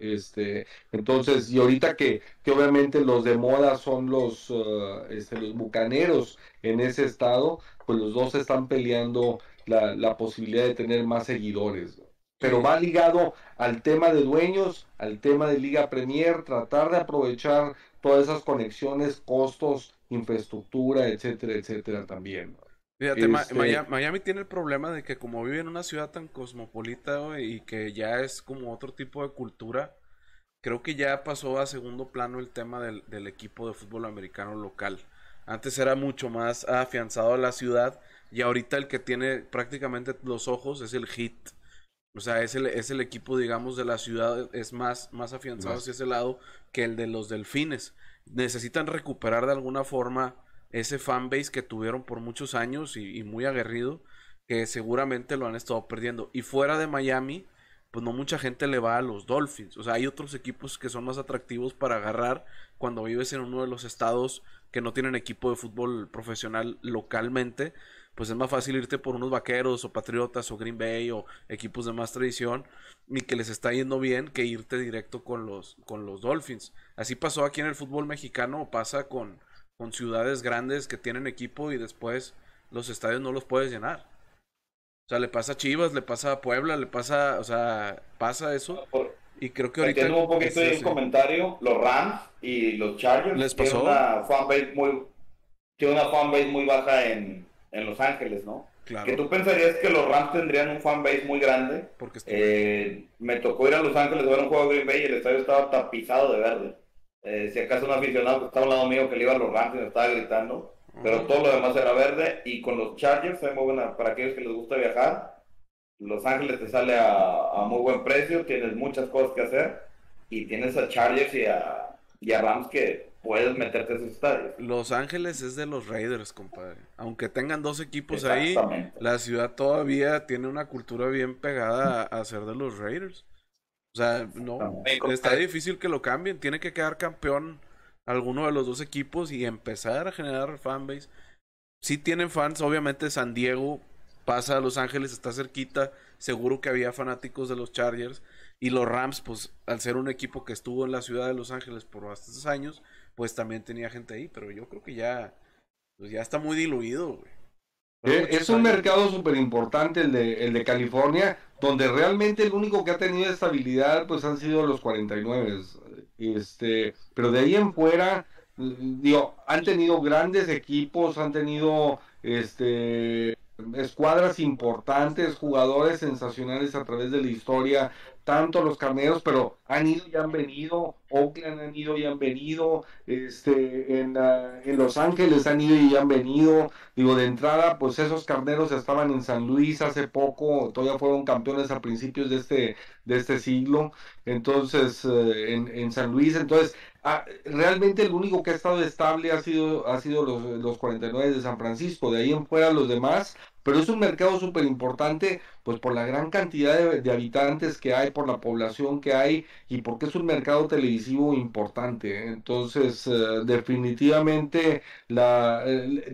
Este, entonces, y ahorita que, que obviamente los de moda son los, uh, este, los bucaneros en ese estado, pues los dos están peleando la, la posibilidad de tener más seguidores. Pero va ligado al tema de dueños, al tema de Liga Premier, tratar de aprovechar todas esas conexiones, costos, infraestructura, etcétera, etcétera también. Fíjate, este Miami, tiene el problema de que como vive en una ciudad tan cosmopolita y que ya es como otro tipo de cultura, creo que ya pasó a segundo plano el tema del, equipo de fútbol americano local. Antes era mucho más afianzado a la ciudad y ahorita el que tiene prácticamente los ojos es el hit. O sea, es el, es el equipo, digamos, de la ciudad, es más, más afianzado hacia ese lado que el de los delfines. Necesitan recuperar de alguna forma ese fanbase que tuvieron por muchos años y, muy aguerrido, que seguramente lo han estado perdiendo. Y fuera de Miami, pues no mucha gente le va a los Dolphins. O sea, hay otros equipos que son más atractivos para agarrar cuando vives en uno de los estados que no tienen equipo de fútbol profesional localmente. Pues es más fácil irte por unos vaqueros o patriotas o Green Bay o equipos de más tradición y que les está yendo bien que irte directo con los, con los Dolphins. Así pasó aquí en el fútbol mexicano, pasa con, con ciudades grandes que tienen equipo y después los estadios no los puedes llenar. O sea, le pasa a Chivas, le pasa a Puebla, le pasa, o sea, pasa eso. y creo que ahorita... Tengo un poquito de comentario, los Rams y los Chargers ¿Les pasó? tienen una fanbase muy, tiene una fanbase muy baja en, en Los Ángeles, ¿no? Claro. Que tú pensarías que los Rams tendrían un fanbase muy grande. Porque eh, me tocó ir a Los Ángeles a ver un juego de Green Bay y el estadio estaba tapizado de verde. Eh, si acaso un aficionado que estaba al lado mío que le iba a los Rams y me estaba gritando, pero todo lo demás era verde. Y con los Chargers, muy buena, para aquellos que les gusta viajar, Los Ángeles te sale a, muy buen precio, tienes muchas cosas que hacer y tienes a Chargers y a, y a Rams que puedes meterte a esos estadios. Los Ángeles es de los Raiders, compadre. Aunque tengan dos equipos ahí, la ciudad todavía tiene una cultura bien pegada a, a ser de los Raiders. O sea, no, está difícil que lo cambien. Tiene que quedar campeón alguno de los dos equipos y empezar a generar fanbase. Si tienen fans, obviamente San Diego pasa a Los Ángeles, está cerquita. Seguro que había fanáticos de los Chargers. Y los Rams, pues al ser un equipo que estuvo en la ciudad de Los Ángeles por bastantes años, pues también tenía gente ahí. Pero yo creo que ya, pues ya está muy diluido, güey. Eh, es un mercado súper importante el de, el de California, donde realmente el único que ha tenido estabilidad pues han sido los 49. Este, pero de ahí en fuera, digo, han tenido grandes equipos, han tenido este escuadras importantes, jugadores sensacionales a través de la historia, tanto los carneros, pero han ido y han venido, Oakland han ido y han venido, este, en, en Los Ángeles han ido y han venido, digo, de entrada, pues esos carneros estaban en San Luis hace poco, todavía fueron campeones a principios de este, de este siglo, entonces, eh, en, en San Luis, entonces, ah, realmente el único que ha estado estable ha sido, ha sido los, los 49 de San Francisco, de ahí en fuera los demás, pero es un mercado súper importante, pues por la gran cantidad de, habitantes que hay, por la población que hay y porque es un mercado televisivo importante. Entonces, eh, definitivamente, la,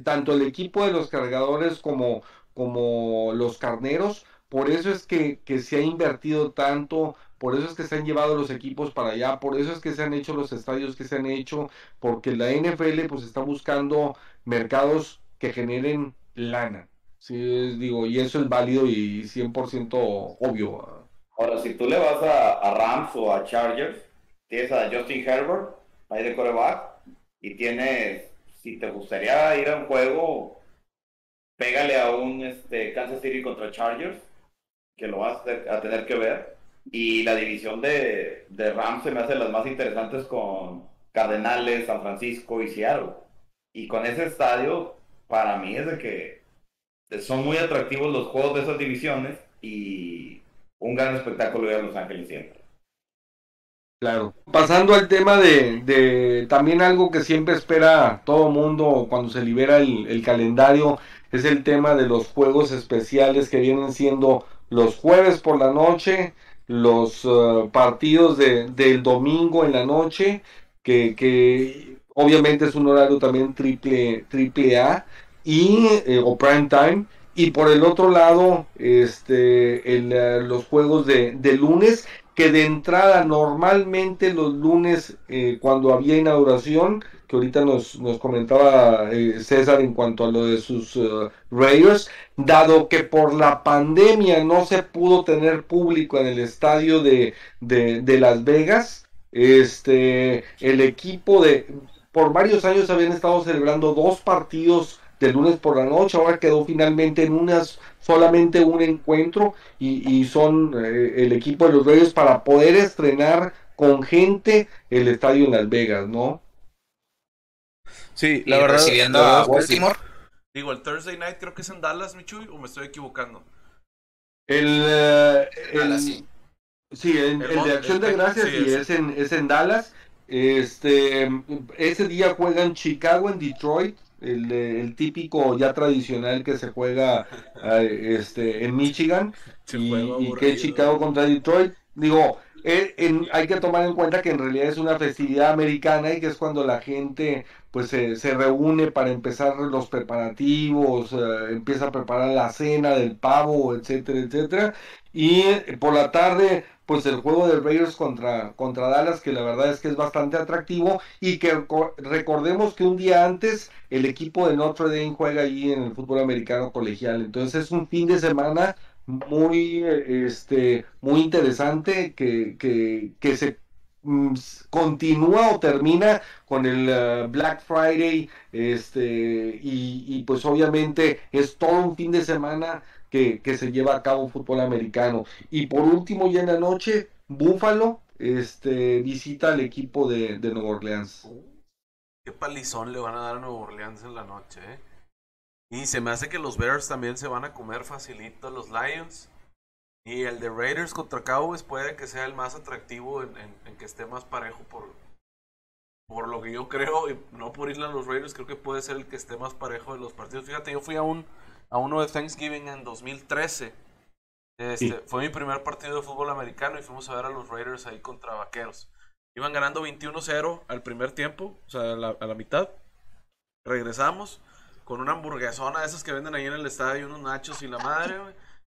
tanto el equipo de los cargadores como, como los carneros, por eso es que se ha invertido tanto, por eso es que se han llevado los equipos para allá, por eso es que se han hecho los estadios que se han hecho, porque la NFL pues está buscando mercados que generen lana. Sí, digo, y eso es válido y 100% obvio. Ahora, si tú le vas a, Rams o a Chargers, tienes a Justin Herbert, ahí de coreback, y tienes, si te gustaría ir a un juego, pégale a un este, Kansas City contra Chargers, que lo vas a tener que ver. Y la división de, de Rams se me hace las más interesantes con Cardenales, San Francisco y Seattle. Y con ese estadio, para mí es de que son muy atractivos los juegos de esas divisiones y un gran espectáculo de Los Ángeles siempre. Claro. Pasando al tema de, de, también algo que siempre espera todo mundo cuando se libera el, el, calendario, es el tema de los juegos especiales que vienen siendo los jueves por la noche, los uh, partidos de, del domingo en la noche, que, que, obviamente es un horario también triple, triple A, y, eh, o prime time, y por el otro lado, este, el, uh, los juegos de, de lunes, que de entrada normalmente los lunes eh, cuando había inauguración, que ahorita nos, nos comentaba eh, César en cuanto a lo de sus uh, Raiders, dado que por la pandemia no se pudo tener público en el estadio de, de, Las Vegas, este, el equipo de, por varios años habían estado celebrando dos partidos de lunes por la noche, ahora quedó finalmente en unas solamente un encuentro y, son eh, el equipo de los Reyes para poder estrenar con gente el estadio en Las Vegas, ¿no? Sí, la verdad. Recibiendo a Baltimore. Digo, el Thursday night creo que es en Dallas, Michuy, o me estoy equivocando. El, uh, el sí. sí, el, de Acción de Gracias sí, es, en, es en Dallas. Este, ese día juegan Chicago en Detroit el, el, típico ya tradicional que se juega *laughs* este, en Michigan y, que es Chicago contra Detroit. Digo, eh, hay que tomar en cuenta que en realidad es una festividad americana y que es cuando la gente pues se, se reúne para empezar los preparativos, eh, empieza a preparar la cena del pavo, etcétera, etcétera. Y eh, por la tarde pues el juego de Raiders contra, contra Dallas, que la verdad es que es bastante atractivo y que recordemos que un día antes el equipo de Notre Dame juega allí en el fútbol americano colegial. Entonces es un fin de semana muy, este, muy interesante que, que, que se mm, continúa o termina con el uh, Black Friday este y, y pues obviamente es todo un fin de semana que, se lleva a cabo fútbol americano. Y por último, ya en la noche, Búfalo este, visita al equipo de, de Nueva Orleans. Qué palizón le van a dar a Nueva Orleans en la noche, ¿eh? Y se me hace que los Bears también se van a comer facilito a los Lions. Y el de Raiders contra Cowboys puede que sea el más atractivo en, en, que esté más parejo por, por lo que yo creo, y no por irle a los Raiders, creo que puede ser el que esté más parejo de los partidos. Fíjate, yo fui a un, a uno de Thanksgiving en 2013. Este, Fue mi primer partido de fútbol americano y fuimos a ver a los Raiders ahí contra Vaqueros. Iban ganando 21-0 al primer tiempo, o sea, a la, a la, mitad. Regresamos con una hamburguesona de esas que venden ahí en el estadio, unos nachos y la madre,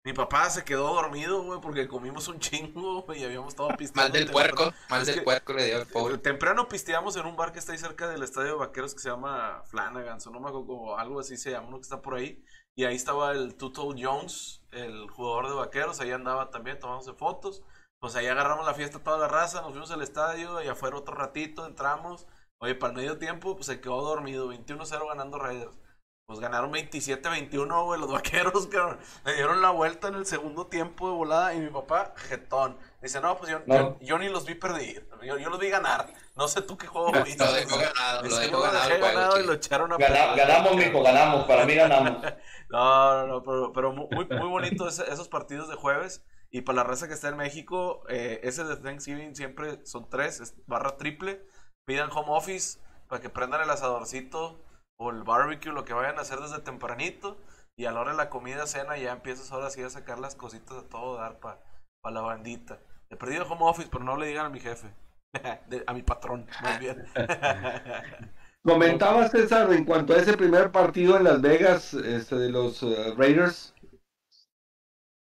Mi papá se quedó dormido, güey, porque comimos un chingo, y habíamos estado pisteando. mal del puerco, mal del puerco le dio el pobre. Temprano pisteamos en un bar que está ahí cerca del estadio de Vaqueros que se llama Flanagan, o no me acuerdo, o algo así se llama, uno que está por ahí. Y ahí estaba el Tuto Jones, el jugador de vaqueros, ahí andaba también tomándose fotos. Pues ahí agarramos la fiesta toda la raza, nos fuimos al estadio, y afuera otro ratito, entramos. Oye, para el medio tiempo, pues se quedó dormido, 21-0 ganando Raiders. Pues ganaron 27-21, güey, los vaqueros, *laughs* que Le dieron la vuelta en el segundo tiempo de volada y mi papá, jetón. Dice, no, pues yo, yo, ni los vi perder, yo, yo, los vi ganar. No sé tú qué juego. Lo dejó ganado, lo dejó ganado. ganado y lo echaron a Ganamos, mijo, ganamos, para mí ganamos. *laughs* no, no, no, pero, pero muy, muy bonito esos partidos de jueves. Y para la raza que está en México, eh, ese de Thanksgiving siempre son tres, barra triple. Pidan home office para que prendan el asadorcito o el barbecue, lo que vayan a hacer desde tempranito. Y a la hora de la comida, cena, ya empiezas ahora sí a sacar las cositas a todo dar para pa la bandita. He perdido home office, pero no le digan a mi jefe. *laughs* a mi patrón, más bien. *laughs* Comentabas, César, en cuanto a ese primer partido en Las Vegas este, de los uh, Raiders.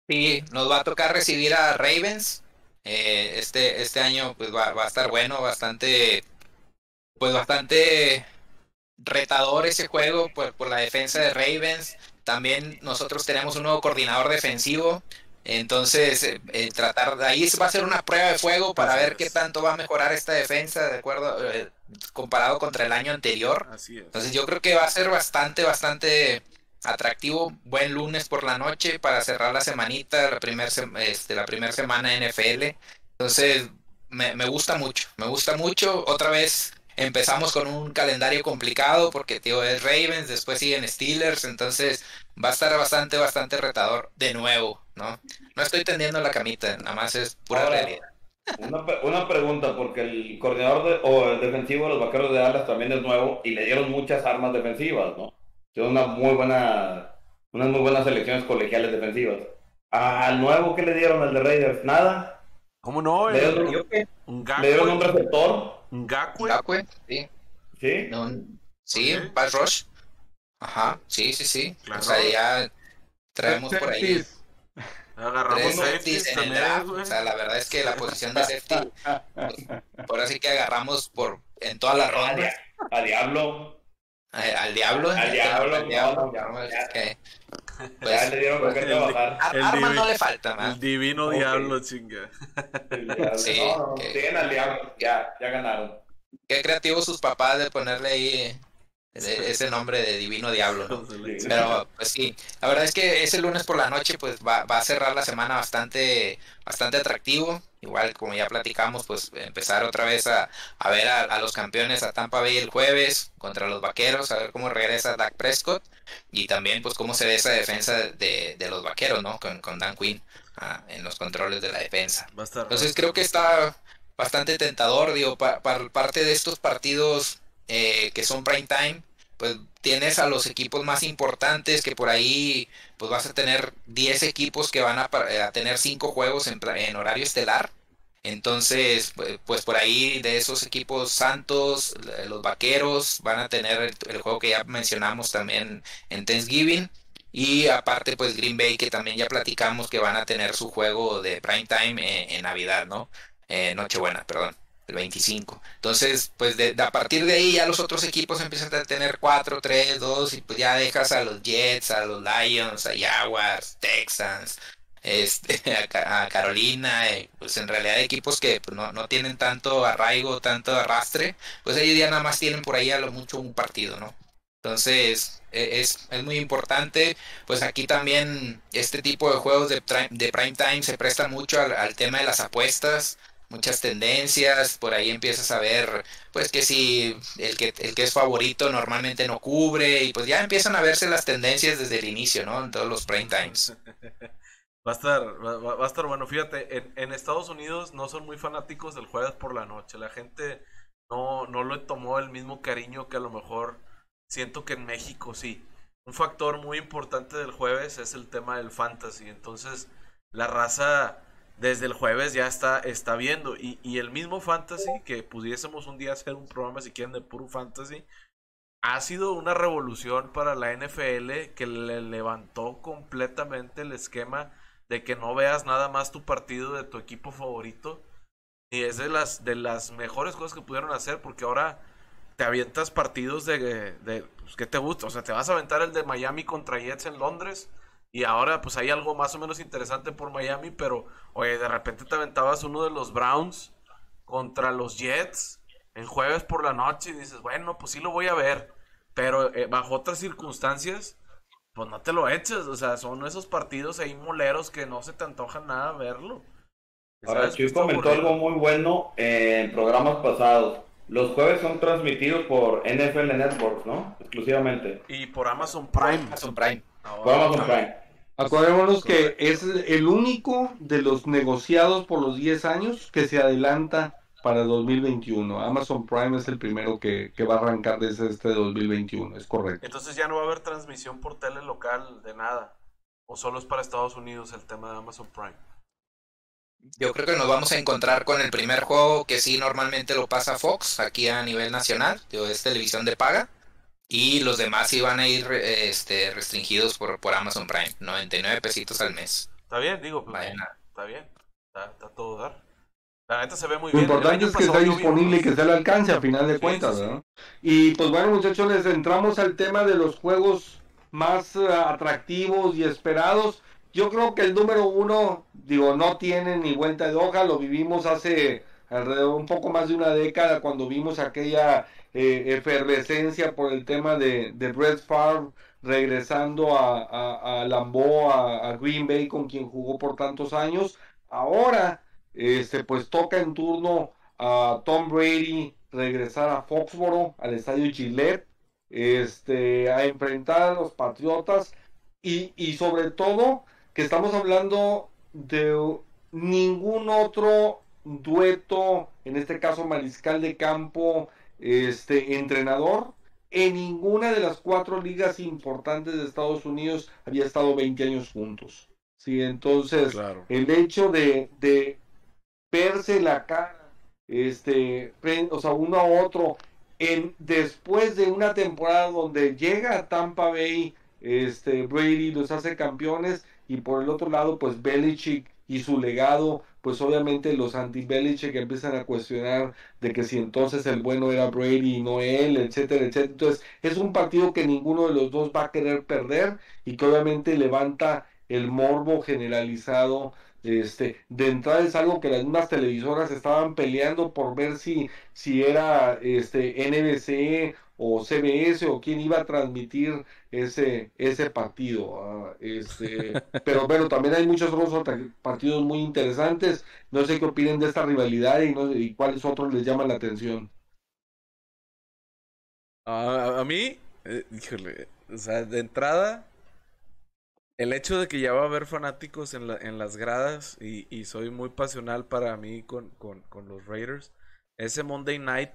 Sí, nos va a tocar recibir a Ravens. Eh, este, este año pues va, va a estar bueno, bastante, pues bastante retador ese juego por, por la defensa de Ravens. También nosotros tenemos un nuevo coordinador defensivo. Entonces, eh, eh, tratar de ahí va a ser una prueba de fuego para Así ver es. qué tanto va a mejorar esta defensa de acuerdo eh, comparado contra el año anterior. Así es. Entonces yo creo que va a ser bastante, bastante atractivo. Buen lunes por la noche para cerrar la semanita, la primera este, la primera semana de NFL. Entonces me, me gusta mucho, me gusta mucho. Otra vez empezamos con un calendario complicado porque tío es Ravens, después siguen Steelers, entonces va a estar bastante, bastante retador de nuevo, ¿no? No estoy tendiendo la camita, nada más es pura Ahora, realidad. Una, pregunta, porque el coordinador de- o el defensivo de los Vaqueros de Dallas también es nuevo y le dieron muchas armas defensivas, ¿no? Tiene una muy buena, unas muy buenas selecciones colegiales defensivas. Al nuevo que le dieron al de Raiders, nada. ¿Cómo no? Le El- dieron, un le dieron un receptor, Un Gakwe. Gakwe, sí, ¿sí? no, sí, Ok. pass rush. Ajá, sí, sí, sí. Claro. O sea, ya traemos por ahí. Agarramos safeties en el draft. O sea, la verdad es que la posición de safety, *laughs* pues, por así que agarramos por en todas las A, rondas dia- a Diablo, al diablo. Al diablo, al diablo, ya. que, pues, le dieron con qué el- trabajar. armas divi- no le falta, man. El divino diablo, chinga. El diablo. Sí, no, no, que- siguen al Diablo, ya, ya ganaron. Qué creativos sus papás de ponerle ahí ese, ese nombre de divino diablo. *laughs* Pero pues sí, la verdad es que ese lunes por la noche pues va, va a cerrar la semana bastante, bastante atractivo. Igual como ya platicamos, pues empezar otra vez a, a ver a, a los campeones a Tampa Bay el jueves contra los Vaqueros, a ver cómo regresa Dak Prescott y también pues cómo se ve esa defensa de, de los Vaqueros, ¿no? Con, con Dan Quinn ah, en los controles de la defensa. Entonces creo que está bastante tentador, digo, pa- par- parte de estos partidos eh, que son prime time, pues tienes a los equipos más importantes que por ahí pues vas a tener 10 equipos que van a, a tener 5 juegos en, horario estelar. Entonces, pu- pues por ahí de esos equipos Santos, los Vaqueros van a tener el, juego que ya mencionamos también en Thanksgiving. Y aparte, pues Green Bay, que también ya platicamos que van a tener su juego de prime time en, en Navidad, ¿no? Eh, Nochebuena, perdón, el 25. Entonces, pues de, a partir de ahí ya los otros equipos empiezan a tener 4, 3, 2 y pues ya dejas a los Jets, a los Lions, a Jaguars, Texans, este, *laughs* a, Ca- a Carolina, eh, pues en realidad equipos que pues, no, no tienen tanto arraigo, tanto arrastre, pues ellos ya nada más tienen por ahí a lo mucho un partido, ¿no? Entonces, e- es, es muy importante. Pues aquí también este tipo de juegos de, de prime time se presta mucho al tema de las apuestas, muchas tendencias, por ahí empiezas a ver, pues que si el que, el que es favorito normalmente no cubre y pues ya empiezan a verse las tendencias desde el inicio, ¿no? En todos los prime times. *laughs* Va a estar, va, va- a estar bueno. Fíjate, en, en Estados Unidos no son muy fanáticos del jueves por la noche. La gente no, no le tomó el mismo cariño que a lo mejor siento que en México sí. Un factor muy importante del jueves es el tema del fantasy. Entonces, la raza desde el jueves ya está, está viendo. Y, y el mismo fantasy, que pudiésemos un día hacer un programa si quieren de puro fantasy, ha sido una revolución para la NFL que le levantó completamente el esquema de que no veas nada más tu partido de tu equipo favorito. Y es de las, de las mejores cosas que pudieron hacer porque ahora te avientas partidos de, de pues, ¿qué te gusta? O sea, te vas a aventar el de Miami contra Jets en Londres y ahora pues hay algo más o menos interesante por Miami, pero oye, de repente te aventabas uno de los Browns contra los Jets en jueves por la noche y dices, bueno, pues sí lo voy a ver, pero eh, bajo otras circunstancias, pues no te lo eches, o sea, son esos partidos ahí moleros que no se te antoja nada verlo. Ahora. Chuy comentó algo muy bueno en programas pasados. Los jueves son transmitidos por NFL Networks, ¿no? Exclusivamente. Y por Amazon Prime. Amazon Prime. Por Amazon Prime. Acordémonos que es el único de los negociados por los 10 años que se adelanta para 2021. Amazon Prime es el primero que, que va a arrancar desde este 2021, es correcto. Entonces ya no va a haber transmisión por tele local de nada. O solo es para Estados Unidos el tema de Amazon Prime. Yo creo que nos vamos a encontrar con el primer juego que sí normalmente lo pasa Fox aquí a nivel nacional, es televisión de paga. Y los demás van a ir eh, este, restringidos por, por Amazon Prime, 99 pesitos al mes. Está bien, digo, pues, está bien. Está, todo dar. La neta se ve muy Lo bien. Lo importante es que está disponible y que se le alcance a final de cuentas, ¿no? Y pues bueno, muchachos, les entramos al tema de los juegos más eh, atractivos y esperados. Yo creo que el número uno, digo, no tiene ni vuelta de hoja, lo vivimos hace alrededor un poco más de una década cuando vimos aquella eh, efervescencia por el tema de, de Brett Favre regresando a, a, a a, Green Bay con quien jugó por tantos años. Ahora, este, pues toca en turno a Tom Brady regresar a Foxboro, al estadio Gillette, este, a enfrentar a los Patriotas y, y sobre todo que estamos hablando de ningún otro dueto, en este caso mariscal de campo, este entrenador, en ninguna de las cuatro ligas importantes de Estados Unidos había estado 20 años juntos. Sí, entonces el hecho de, de verse la cara, este, o sea, uno a otro, en, después de una temporada donde llega a Tampa Bay, este, Brady los hace campeones y por el otro lado, pues Belichick y su legado, pues obviamente los anti que empiezan a cuestionar de que si entonces el bueno era Brady y no él, etcétera, etcétera. Entonces es un partido que ninguno de los dos va a querer perder y que obviamente levanta el morbo generalizado este, de entrada es algo que las mismas televisoras estaban peleando por ver si, si era este, NBC o CBS o quién iba a transmitir ese, ese partido. Ah, este, *laughs* pero bueno, también hay muchos otros partidos muy interesantes. No sé qué opinen de esta rivalidad y, no, y cuáles otros les llaman la atención. a mí, eh, híjole, o sea, de entrada, el hecho de que ya va a haber fanáticos en, la, en las gradas y, y, soy muy pasional para mí con, con, con los Raiders, ese Monday Night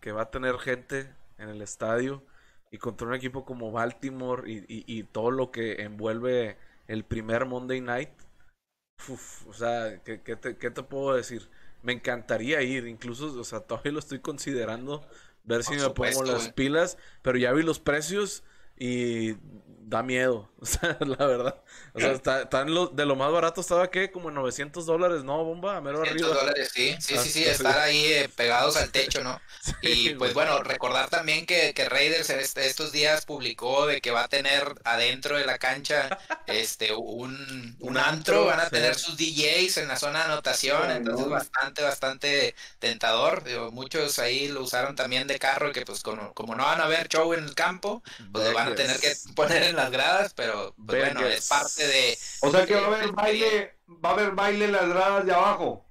que va a tener gente en el estadio y contra un equipo como Baltimore y, y, todo lo que envuelve el primer Monday Night. o sea, ¿qué, qué, te, ¿qué, te, puedo decir? Me encantaría ir, incluso, o sea, todavía lo estoy considerando, ver si me pongo las pilas, pero ya vi los precios y da miedo, *laughs* o sea, la verdad. O sea, está, está lo, de lo más barato estaba que como en 900 dólares, ¿no, bomba? A mero arriba. dólares, sí, sí, sí, sí, estar ahí eh, pegados al techo, ¿no? *laughs* y pues bueno, recordar también que, que Raiders en este, estos días publicó de que va a tener adentro de la cancha este un, *laughs* un antro, van a tener sus DJs en la zona de anotación, entonces bastante, bastante tentador. Digo, muchos ahí lo usaron también de carro, que pues como, como no van a ver show en el campo, pues lo van a tener que poner en las gradas, pero pues, bueno, es parte de. O sea que va a haber baile, va a haber baile en las gradas de abajo.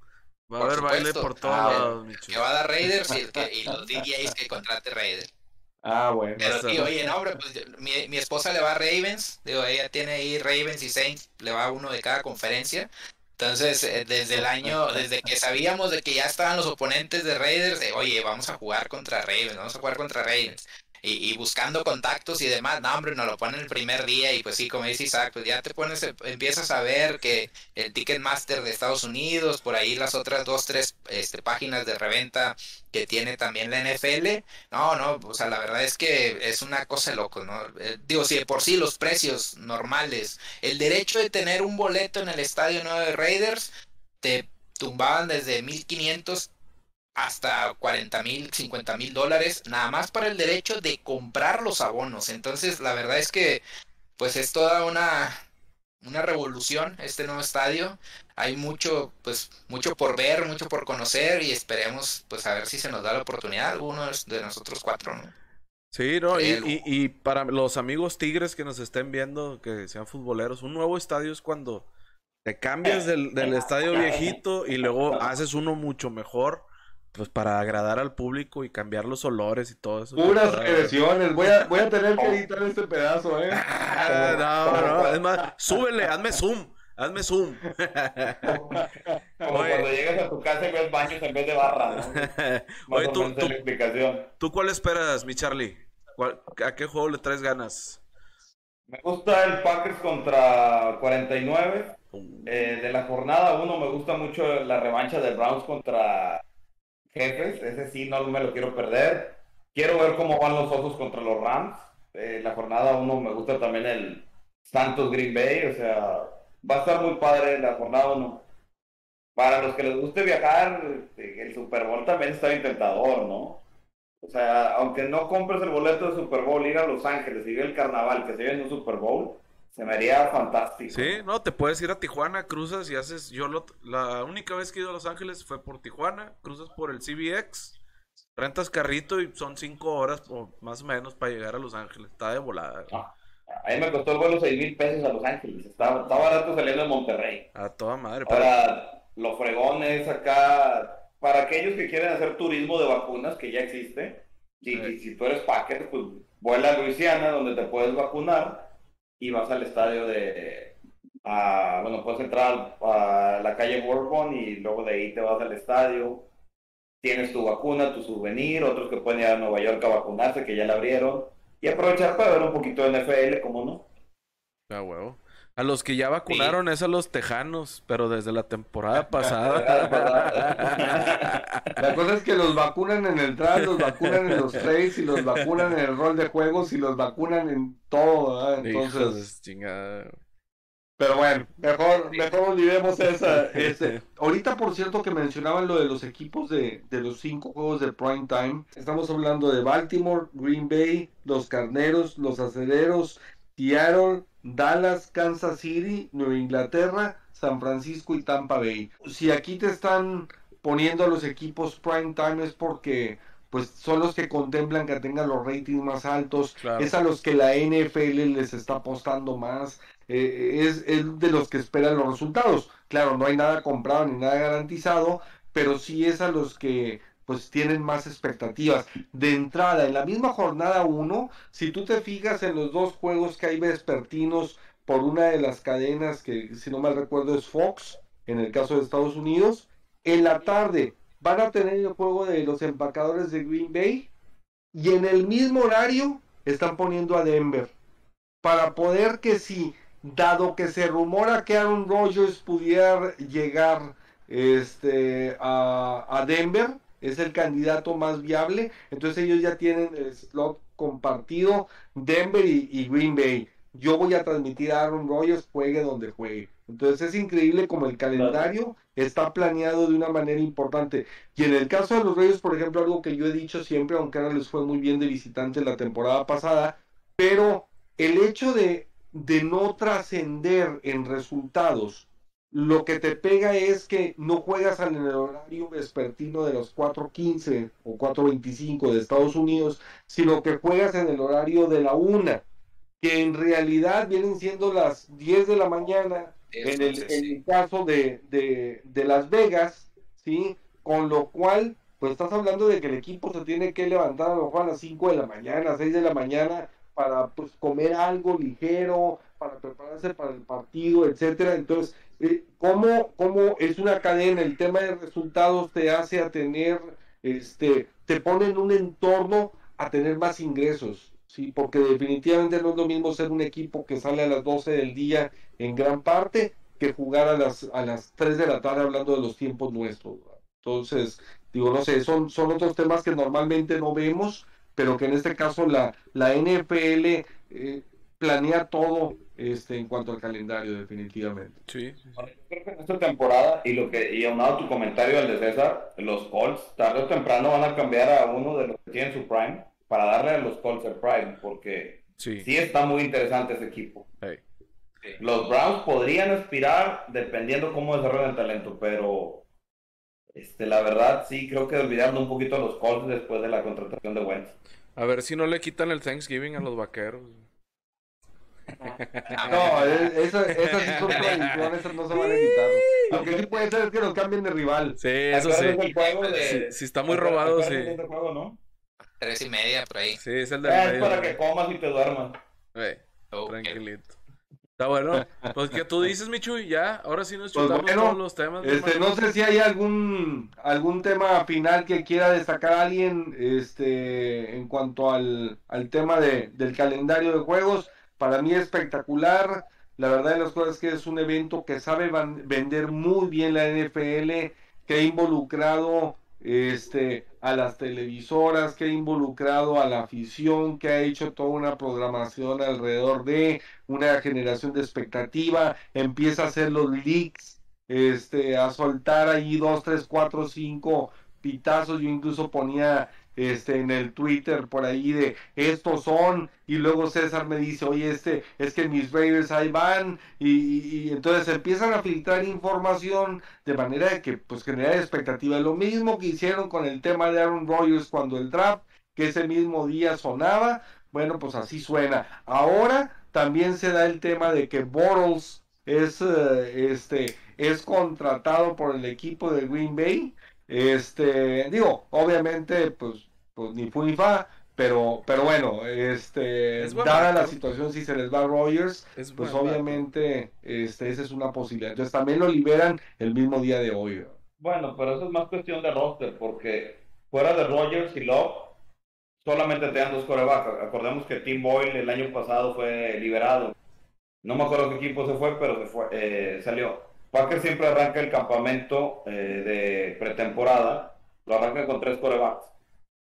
Va a haber baile por todos ah, lados, Que va a dar Raiders y, los DJs que contrate Raiders. Ah, bueno. Pero tío, oye, no, hombre, pues mi, mi, esposa le va a Ravens, digo, ella tiene ahí Ravens y Saints, le va uno de cada conferencia. Entonces, eh, desde el año, desde que sabíamos de que ya estaban los oponentes de Raiders, de, oye, vamos a jugar contra Ravens, vamos a jugar contra Ravens y, buscando contactos y demás, no hombre, nos lo ponen el primer día y pues sí, como dice Isaac, pues ya te pones, eh, empiezas a ver que el Ticketmaster de Estados Unidos, por ahí las otras dos, tres este, páginas de reventa que tiene también la NFL, no, no, o sea, la verdad es que es una cosa loco, ¿no? Eh, digo, si de por sí los precios normales, el derecho de tener un boleto en el Estadio 9 de Raiders, te tumbaban desde 1500 hasta 40 mil, 50 mil dólares, nada más para el derecho de comprar los abonos. Entonces, la verdad es que, pues es toda una, una revolución este nuevo estadio. Hay mucho, pues, mucho por ver, mucho por conocer y esperemos, pues, a ver si se nos da la oportunidad alguno de nosotros cuatro, ¿no? Sí, no, y, y, para los amigos tigres que nos estén viendo, que sean futboleros, un nuevo estadio es cuando te cambias del, del estadio viejito y luego haces uno mucho mejor pues para agradar al público y cambiar los olores y todo eso. Puras regresiones, voy a, voy a tener que editar este pedazo, eh. *laughs* no, no, es más, súbele, hazme zoom, hazme zoom. *laughs* Como, cuando llegas a tu casa y ves baños en vez de barra, ¿no? *laughs* Oye, tú, tú, cuál esperas, mi Charlie? ¿A qué juego le traes ganas? Me gusta el Packers contra 49. Uh. Eh, de la jornada 1 me gusta mucho la revancha del Browns contra jefes, ese sí no me lo quiero perder. Quiero ver cómo van los Osos contra los Rams. Eh, la jornada 1 me gusta también el Santos Green Bay, o sea, va a estar muy padre la jornada 1. Para los que les guste viajar, este, el Super Bowl también está intentador, ¿no? O sea, aunque no compres el boleto de Super Bowl, ir a Los Ángeles y ver el carnaval que se ve en un Super Bowl, se me haría fantástico. Sí, no, te puedes ir a Tijuana, cruzas y haces. Yo lo, la única vez que he ido a Los Ángeles fue por Tijuana, cruzas por el CBX, rentas carrito y son cinco horas o más o menos para llegar a Los Ángeles. Está de volada. Ah, a mí me costó el vuelo seis mil pesos a Los Ángeles. Está, está barato saliendo de Monterrey. A toda madre. Ahora, lo fregón es acá. Para aquellos que quieren hacer turismo de vacunas, que ya existe, y, y si tú eres Packer, pues vuela a Luisiana, donde te puedes vacunar y vas al estadio de, a- bueno, puedes entrar a la calle Bourbon y luego de ahí te vas al estadio. Tienes tu vacuna, tu souvenir, otros que pueden ir a Nueva York a vacunarse, que ya la abrieron. Y aprovechar para ver un poquito de NFL, como no. A huevo. A los que ya vacunaron es a los tejanos, pero desde la temporada *laughs* pasada. La cosa es que los vacunan en el draft, los vacunan en los trades y los vacunan en el rol de juegos y los vacunan en todo, ¿verdad? Hijos Entonces, chingada. pero bueno, mejor, mejor olvidemos esa, *laughs* ese. Ahorita, por cierto, que mencionaban lo de los equipos de, de los cinco juegos de prime time. Estamos hablando de Baltimore, Green Bay, los Carneros, los Acereros, Seattle, Dallas, Kansas City, Nueva Inglaterra, San Francisco y Tampa Bay. Si aquí te están poniendo a los equipos prime time es porque pues son los que contemplan que tengan los ratings más altos, Claro. es a los que la NFL les está apostando más, eh, es, es de los que esperan los resultados. Claro, no hay nada comprado ni nada garantizado, pero sí es a los que pues tienen más expectativas. De entrada, en la misma jornada 1, si tú te fijas en los dos juegos que hay vespertinos por una de las cadenas que, si no mal recuerdo, es Fox, en el caso de Estados Unidos, en la tarde van a tener el juego de los empacadores de Green Bay y en el mismo horario están poniendo a Denver para poder que si, dado que se rumora que Aaron Rodgers pudiera llegar este, a, a Denver, es el candidato más viable, entonces ellos ya tienen el slot compartido Denver y, Green Bay. Yo voy a transmitir a Aaron Rodgers juegue donde juegue. Entonces es increíble como el calendario está planeado de una manera importante. Y en el caso de los Reyes, por ejemplo, algo que yo he dicho siempre, aunque ahora les fue muy bien de visitante la temporada pasada, pero el hecho de, de no trascender en resultados, lo que te pega es que no juegas en el horario vespertino de los 4.15 o 4.25 de Estados Unidos, sino que juegas en el horario de la una, que en realidad vienen siendo las 10 de la mañana en el, en el caso de, de, de Las Vegas, ¿sí? Con lo cual, pues estás hablando de que el equipo se tiene que levantar a lo mejor a las 5 de la mañana, 6 de la mañana, para pues comer algo ligero, para prepararse para el partido, etcétera. Entonces, eh, ¿cómo, ¿cómo es una cadena? El tema de resultados te hace a tener, este, te pone en un entorno a tener más ingresos. Sí, porque definitivamente no es lo mismo ser un equipo que sale a las 12 del día en gran parte que jugar a las, a las 3 de la tarde hablando de los tiempos nuestros. Entonces, digo, no sé, son, son otros temas que normalmente no vemos, pero que en este caso la, la NFL eh, planea todo este, en cuanto al calendario, definitivamente. Sí. Bueno, yo creo que en esta temporada, y lo que, y aunado a tu comentario al de César, los Colts, tarde o temprano van a cambiar a uno de los que tienen su prime para darle a los Colts el prime, porque Sí. sí está muy interesante ese equipo. Los Browns podrían aspirar dependiendo cómo desarrollan el talento, pero este, la verdad sí creo que olvidando un poquito a los Colts después de la contratación de Wentz. A ver si no le quitan el Thanksgiving a los vaqueros. No, e- esa- esas sí son tradiciones, esas no se van a quitar. Lo que sí puede ser es que nos cambien de rival. Sí, eso sí. ¿Acuerdas del juego de- Sí, sí está muy robado, ¿Acuerdas sí. de juego, no? Tres y media por ahí. Sí, es el del Ah, es medio. para que comas y te duermas. Ey, Ok. tranquilito. Está bueno. Pues, ¿qué tú dices, Michuy? Ya, ahora sí nos Pues chutamos bueno, todos los temas. Este, no sé si hay algún algún tema final que quiera destacar alguien este, en cuanto al, al tema de, del calendario de juegos. Para mí espectacular. La verdad de las cosas es que es un evento que sabe vender muy bien la NFL, que ha involucrado este, a las televisoras, que ha involucrado a la afición, que ha hecho toda una programación alrededor de una generación de expectativa, empieza a hacer los leaks, este, a soltar ahí dos, tres, cuatro, cinco pitazos, yo incluso ponía este en el Twitter por ahí de estos son y luego César me dice oye este es que mis Raiders ahí van y, entonces empiezan a filtrar información de manera que pues generar expectativa. Lo mismo que hicieron con el tema de Aaron Rodgers cuando el draft que ese mismo día sonaba bueno pues así suena. Ahora también se da el tema de que Bortles es eh, este es contratado por el equipo de Green Bay este, digo, obviamente, pues, pues ni fu ni fa, pero, pero bueno, este, dada la situación, si se les va a Rogers, pues obviamente, este, esa es una posibilidad. Entonces también lo liberan el mismo día de hoy. Bueno, pero eso es más cuestión de roster, porque fuera de Rogers y Love, solamente te dan dos corebacks. Acordemos que Tim Boyle el año pasado fue liberado. No me acuerdo qué equipo se fue, pero se fue, eh, salió. Packer siempre arranca el campamento eh, de pretemporada, lo arranca con tres corebacks.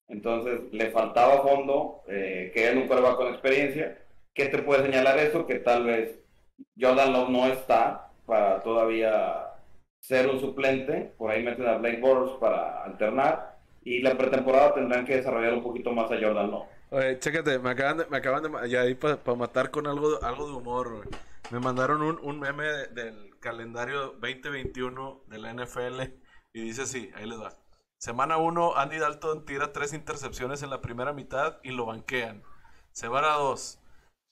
Entonces le faltaba fondo, eh, que es un coreback con experiencia. ¿Qué te puede señalar eso? Que tal vez Jordan Love no está para todavía ser un suplente. Por ahí meten a Blake Bortles para alternar. Y la pretemporada tendrán que desarrollar un poquito más a Jordan Love. Oye, chécate, me acaban de, me acaban de, ya para matar con algo, algo de humor, Me mandaron un, un meme del calendario 2021 de la NFL y dice así, ahí les va. Semana 1, Andy Dalton tira tres intercepciones en la primera mitad y lo banquean. Semana 2,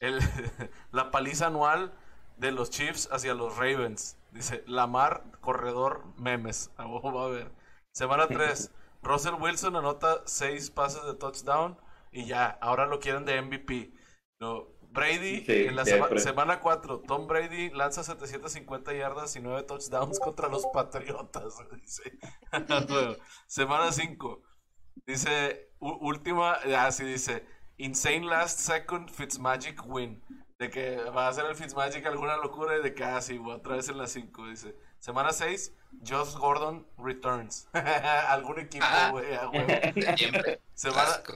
*laughs* la paliza anual de los Chiefs hacia los Ravens. Dice, Lamar, corredor, memes. A va a ver. Semana 3, Russell Wilson anota seis pases de touchdown y ya, ahora lo quieren de MVP. No, Brady, en la semana 4, Tom Brady lanza 750 yardas y 9 touchdowns contra los Patriotas. *laughs* *laughs* semana 5, dice, última, así dice, Insane Last Second Fitzmagic Win. De que va a hacer el Fitzmagic alguna locura y de que, ah, sí, otra vez en la 5, dice. Semana 6, Josh Gordon returns. *laughs* Algún equipo, ah. güey,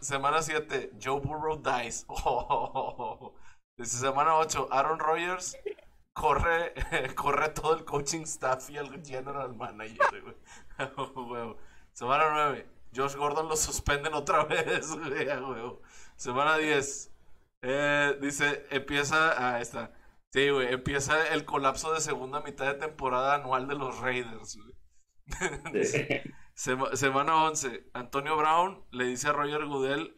semana 7, Joe Burrow dies. Dice semana 8, Aaron Rodgers corre, *laughs* corre todo el coaching staff y el general manager, güey. *laughs* semana 9, Josh Gordon lo suspenden otra *laughs* vez, güey, Semana 10, eh, dice, empieza, ah, está. Sí, güey, empieza el colapso de segunda mitad de temporada anual de los Raiders, güey. semana 11, Antonio Brown le dice a Roger Goodell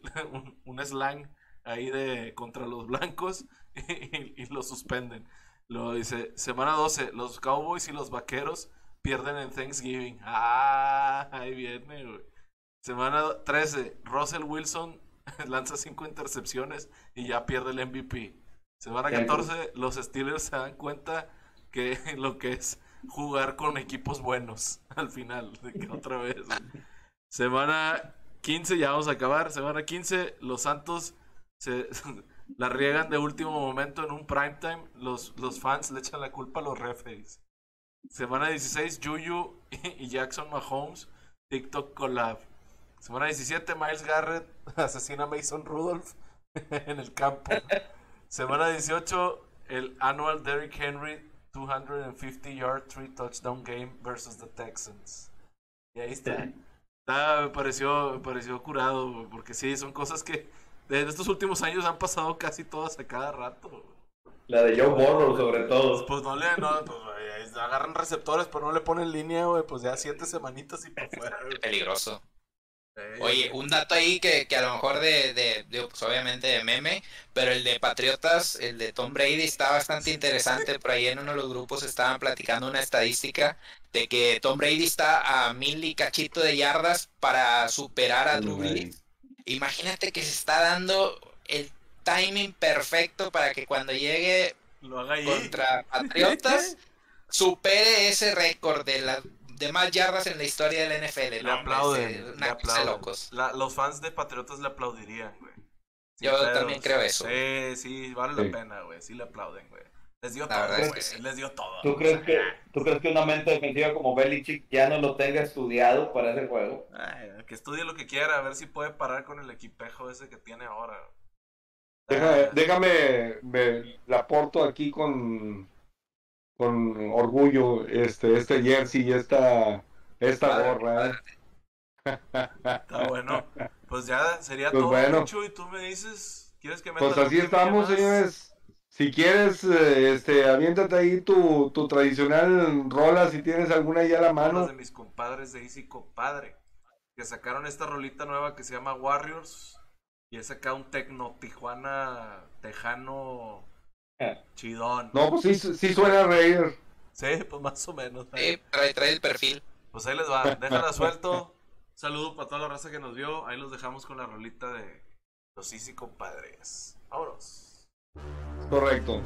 un slang ahí de contra los blancos *laughs* y, lo suspenden. Lo dice, semana 12, los Cowboys y los Vaqueros pierden en Thanksgiving. *laughs* Ah, ahí viene, güey. Semana 13, Russell Wilson *laughs* lanza 5 intercepciones y ya pierde el MVP. Semana 14, los Steelers se dan cuenta que lo que es jugar con equipos buenos al final, de que otra vez. Semana 15, ya vamos a acabar. Semana 15, los Santos se *laughs* la riegan de último momento en un primetime, los, los fans le echan la culpa a los referees. Semana 16, Juju y Jackson Mahomes, TikTok collab. Semana 17, Miles Garrett *laughs* asesina a Mason Rudolph *laughs* en el campo. Semana 18, el annual Derrick Henry 250 yard 3 touchdown game versus the Texans. Y ahí está. me pareció, me pareció curado, porque sí, son cosas que de estos últimos años han pasado casi todas a cada rato. La de Joe Burrow, sobre todo. Pues no le, no, pues, agarran receptores, pero no le ponen línea, güey, pues ya siete semanitas y por fuera. Peligroso. Oye, un dato ahí que, que a lo mejor de, de, pues obviamente de meme, pero el de Patriotas, el de Tom Brady está bastante interesante. Por ahí en uno de los grupos estaban platicando una estadística de que Tom Brady está a mil y cachito de yardas para superar a Drew Brees Imagínate que se está dando el timing perfecto para que cuando llegue contra *laughs* Patriotas supere ese récord de las de más yardas en la historia del NFL. Le aplauden. Locos. los fans de Patriotas le aplaudirían, güey. Yo también creo eso. Sí, sí, vale la pena, güey. Sí le aplauden, güey. Les dio todo, verdad es güey. que sí. Les dio todo. ¿Tú crees que, ¿Tú crees que una mente defensiva como Belichick ya no lo tenga estudiado para ese juego? Ay, que estudie lo que quiera, a ver si puede parar con el equipejo ese que tiene ahora. Deja- Ah, déjame, me, la aporto aquí con, con orgullo este, este jersey y esta, esta Padre, gorra. ¿eh? Está bueno. Pues ya sería Pues todo, bueno. Chucho, y tú me dices, ¿quieres que meta Pues así estamos, más? señores. Si quieres, eh, este, aviéntate ahí tu, tu tradicional rola si tienes alguna ahí a la Los mano. de mis compadres de Easy Compadre, que sacaron esta rolita nueva que se llama Warriors, y es acá un tecno Tijuana tejano Eh. chidón. No, pues sí, sí suena a reír. Sí, pues más o menos. Sí, trae, trae el perfil. Pues ahí les va, déjala suelto. Saludo para toda la raza que nos vio. Ahí los dejamos con la rolita de los Easy Compadres. Vámonos. Correcto.